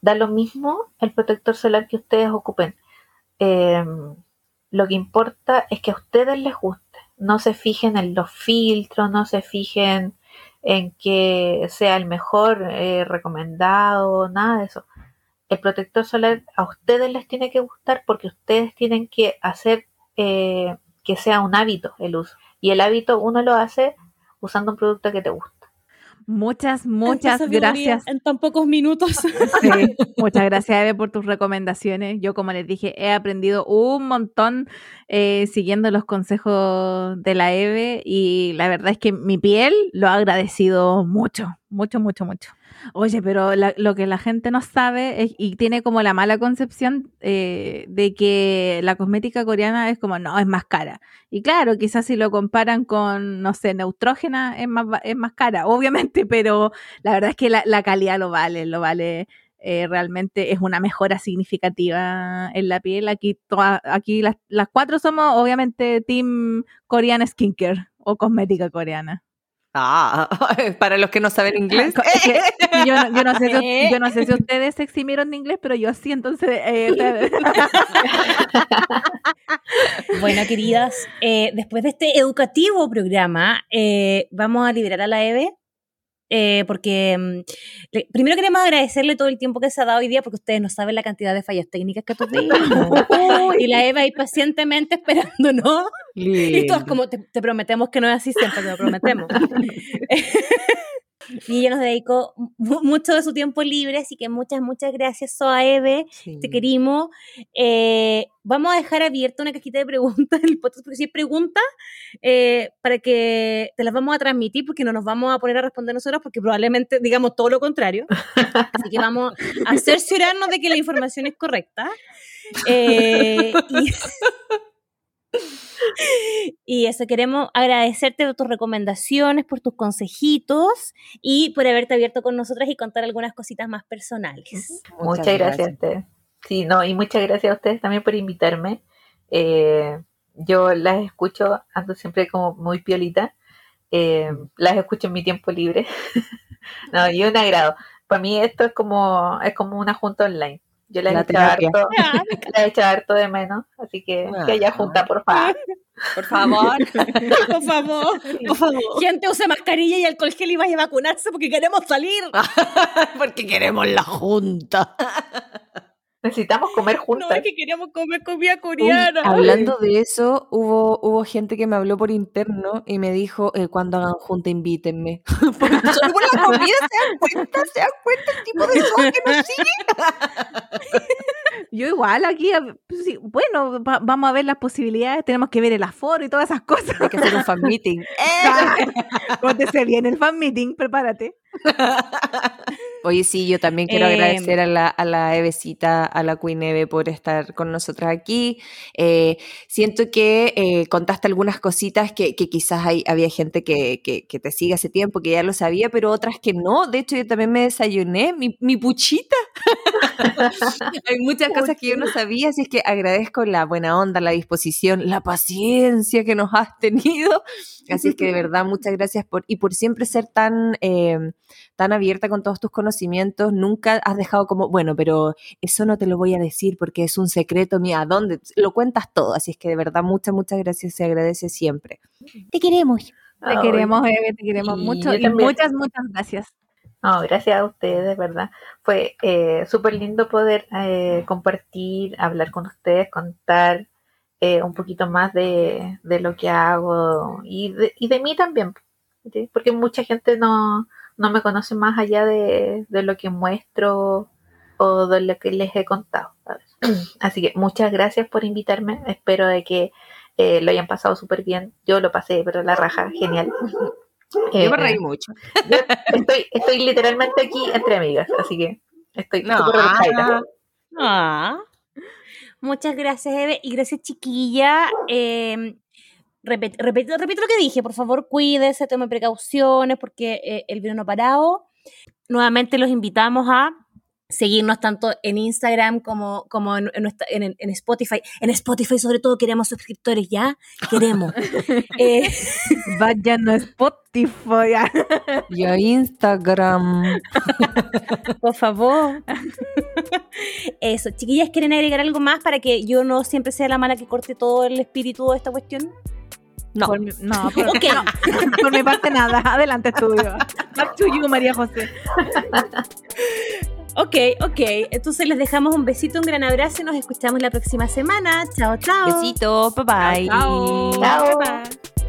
Da lo mismo el protector solar que ustedes ocupen. Eh, lo que importa es que a ustedes les guste. No se fijen en los filtros, no se fijen en que sea el mejor eh, recomendado, nada de eso. El protector solar a ustedes les tiene que gustar porque ustedes tienen que hacer eh, que sea un hábito el uso. Y el hábito uno lo hace usando un producto que te gusta. Muchas, muchas gracias. En tan pocos minutos. Sí, muchas gracias, Eve, por tus recomendaciones. Yo, como les dije, he aprendido un montón eh, siguiendo los consejos de la Eve y la verdad es que mi piel lo ha agradecido mucho, mucho, mucho, mucho. Oye, pero la- lo que la gente no sabe es- y tiene como la mala concepción eh, de que la cosmética coreana es como, no, es más cara. Y claro, quizás si lo comparan con, no sé, Neutrógena es más, es más cara, obviamente, pero la verdad es que la, calidad lo vale, lo vale. eh, realmente es una mejora significativa en la piel. Aquí, toa- aquí las, las cuatro somos obviamente Team Korean Skincare o cosmética coreana. Ah, para los que no saben inglés. Es que yo, no- yo no sé si, yo no sé si ustedes se eximieron de inglés, pero yo sí, entonces... eh, Bueno, queridas, eh, después de este educativo programa, eh, vamos a liberar a la Eve. Eh, porque mm, le- primero queremos agradecerle todo el tiempo que se ha dado hoy día, porque ustedes no saben la cantidad de fallas técnicas que tuvimos. y la Eva ahí pacientemente esperándonos. Y todos como, te, te prometemos que no es así siempre, te lo prometemos. y ella nos dedicó mu- mucho de su tiempo libre, así que muchas, muchas gracias, Soa Eve Sí. te querimos. Eh, vamos a dejar abierta una cajita de preguntas en el podcast, porque si hay preguntas, eh, para que te las vamos a transmitir, porque no nos vamos a poner a responder nosotros, porque probablemente digamos todo lo contrario. Así que vamos a cerciorarnos de que la información es correcta. Eh, y, y eso, queremos agradecerte por tus recomendaciones, por tus consejitos y por haberte abierto con nosotras y contar algunas cositas más personales. Muchas, gracias. a ustedes. Sí, no, y muchas gracias a ustedes también por invitarme. Eh, yo las escucho, ando siempre como muy piolita. Eh, las escucho en mi tiempo libre. no, y un agrado. Para mí esto es como, es como una junta online. Yo La he harto, las he echado harto de menos, así que que haya junta, por favor. Por favor. Por favor. Por favor. Gente use mascarilla y alcohol gel y vaya a vacunarse porque queremos salir. Porque queremos la junta. Necesitamos comer No, juntas. es que queremos comer comida Uy, coreana. hablando de eso, hubo, hubo gente que me habló por interno y me dijo, eh, cuando hagan junta, invítenme. Porque solo por la comida se dan cuenta, se dan cuenta el tipo de sol que nos sigue. Yo igual aquí, pues sí, bueno, va- vamos a ver las posibilidades, tenemos que ver el aforo y todas esas cosas. Hay que hacer un fan meeting. Póntese bien el fan meeting, prepárate. Oye, sí, yo también quiero Eh, agradecer a la, a la Evecita, a la Queen Eve por estar con nosotras aquí. Eh, siento que eh, contaste algunas cositas que, que quizás hay, había gente que, que, que te sigue hace tiempo, que ya lo sabía, pero otras que no. De hecho, yo también me desayuné mi, mi puchita. hay muchas cosas que yo no sabía, así es que agradezco la buena onda, la disposición, la paciencia que nos has tenido. Así es que de verdad, muchas gracias por, y por siempre ser tan... eh, tan abierta con todos tus conocimientos, nunca has dejado como, bueno, pero eso no te lo voy a decir porque es un secreto mío, ¿a dónde? Lo cuentas todo, así es que de verdad muchas, muchas gracias, se agradece siempre. Te queremos. Te Ay, queremos, Eve, te queremos y mucho y muchas, muchas gracias. No, gracias a ustedes, de verdad. Fue eh, súper lindo poder eh, compartir, hablar con ustedes, contar eh, un poquito más de, de lo que hago y de, y de mí también. ¿sí? Porque mucha gente no, no me conoce más allá de, de lo que muestro o de lo que les he contado. ¿sabes? Así que muchas gracias por invitarme. Espero de que eh, lo hayan pasado súper bien. Yo lo pasé, pero la raja, genial. Yo me Eh, reí mucho. estoy, estoy literalmente aquí entre amigas, así que estoy No. súper. Ah. Muchas gracias, Eve. Y gracias, chiquilla. Eh, repet- repet- repito lo que dije, por favor, cuídese, tome precauciones porque eh, el virus no ha parado. Nuevamente los invitamos a seguirnos tanto en Instagram como, como en, en nuestra- en- en Spotify. En Spotify, sobre todo, queremos suscriptores, ¿ya? Queremos. Eh, Vayan a Spotify. Y a Instagram. por favor. Eso, chiquillas, ¿quieren agregar algo más para que yo no siempre sea la mala que corte todo el espíritu de esta cuestión? No, no, por, okay. no, por mi parte nada. Adelante, estudio. Back to you, María José. Ok, ok. Entonces les dejamos un besito, un gran abrazo y nos escuchamos la próxima semana. Chao, chao. Besito, bye bye. Chao. bye, bye.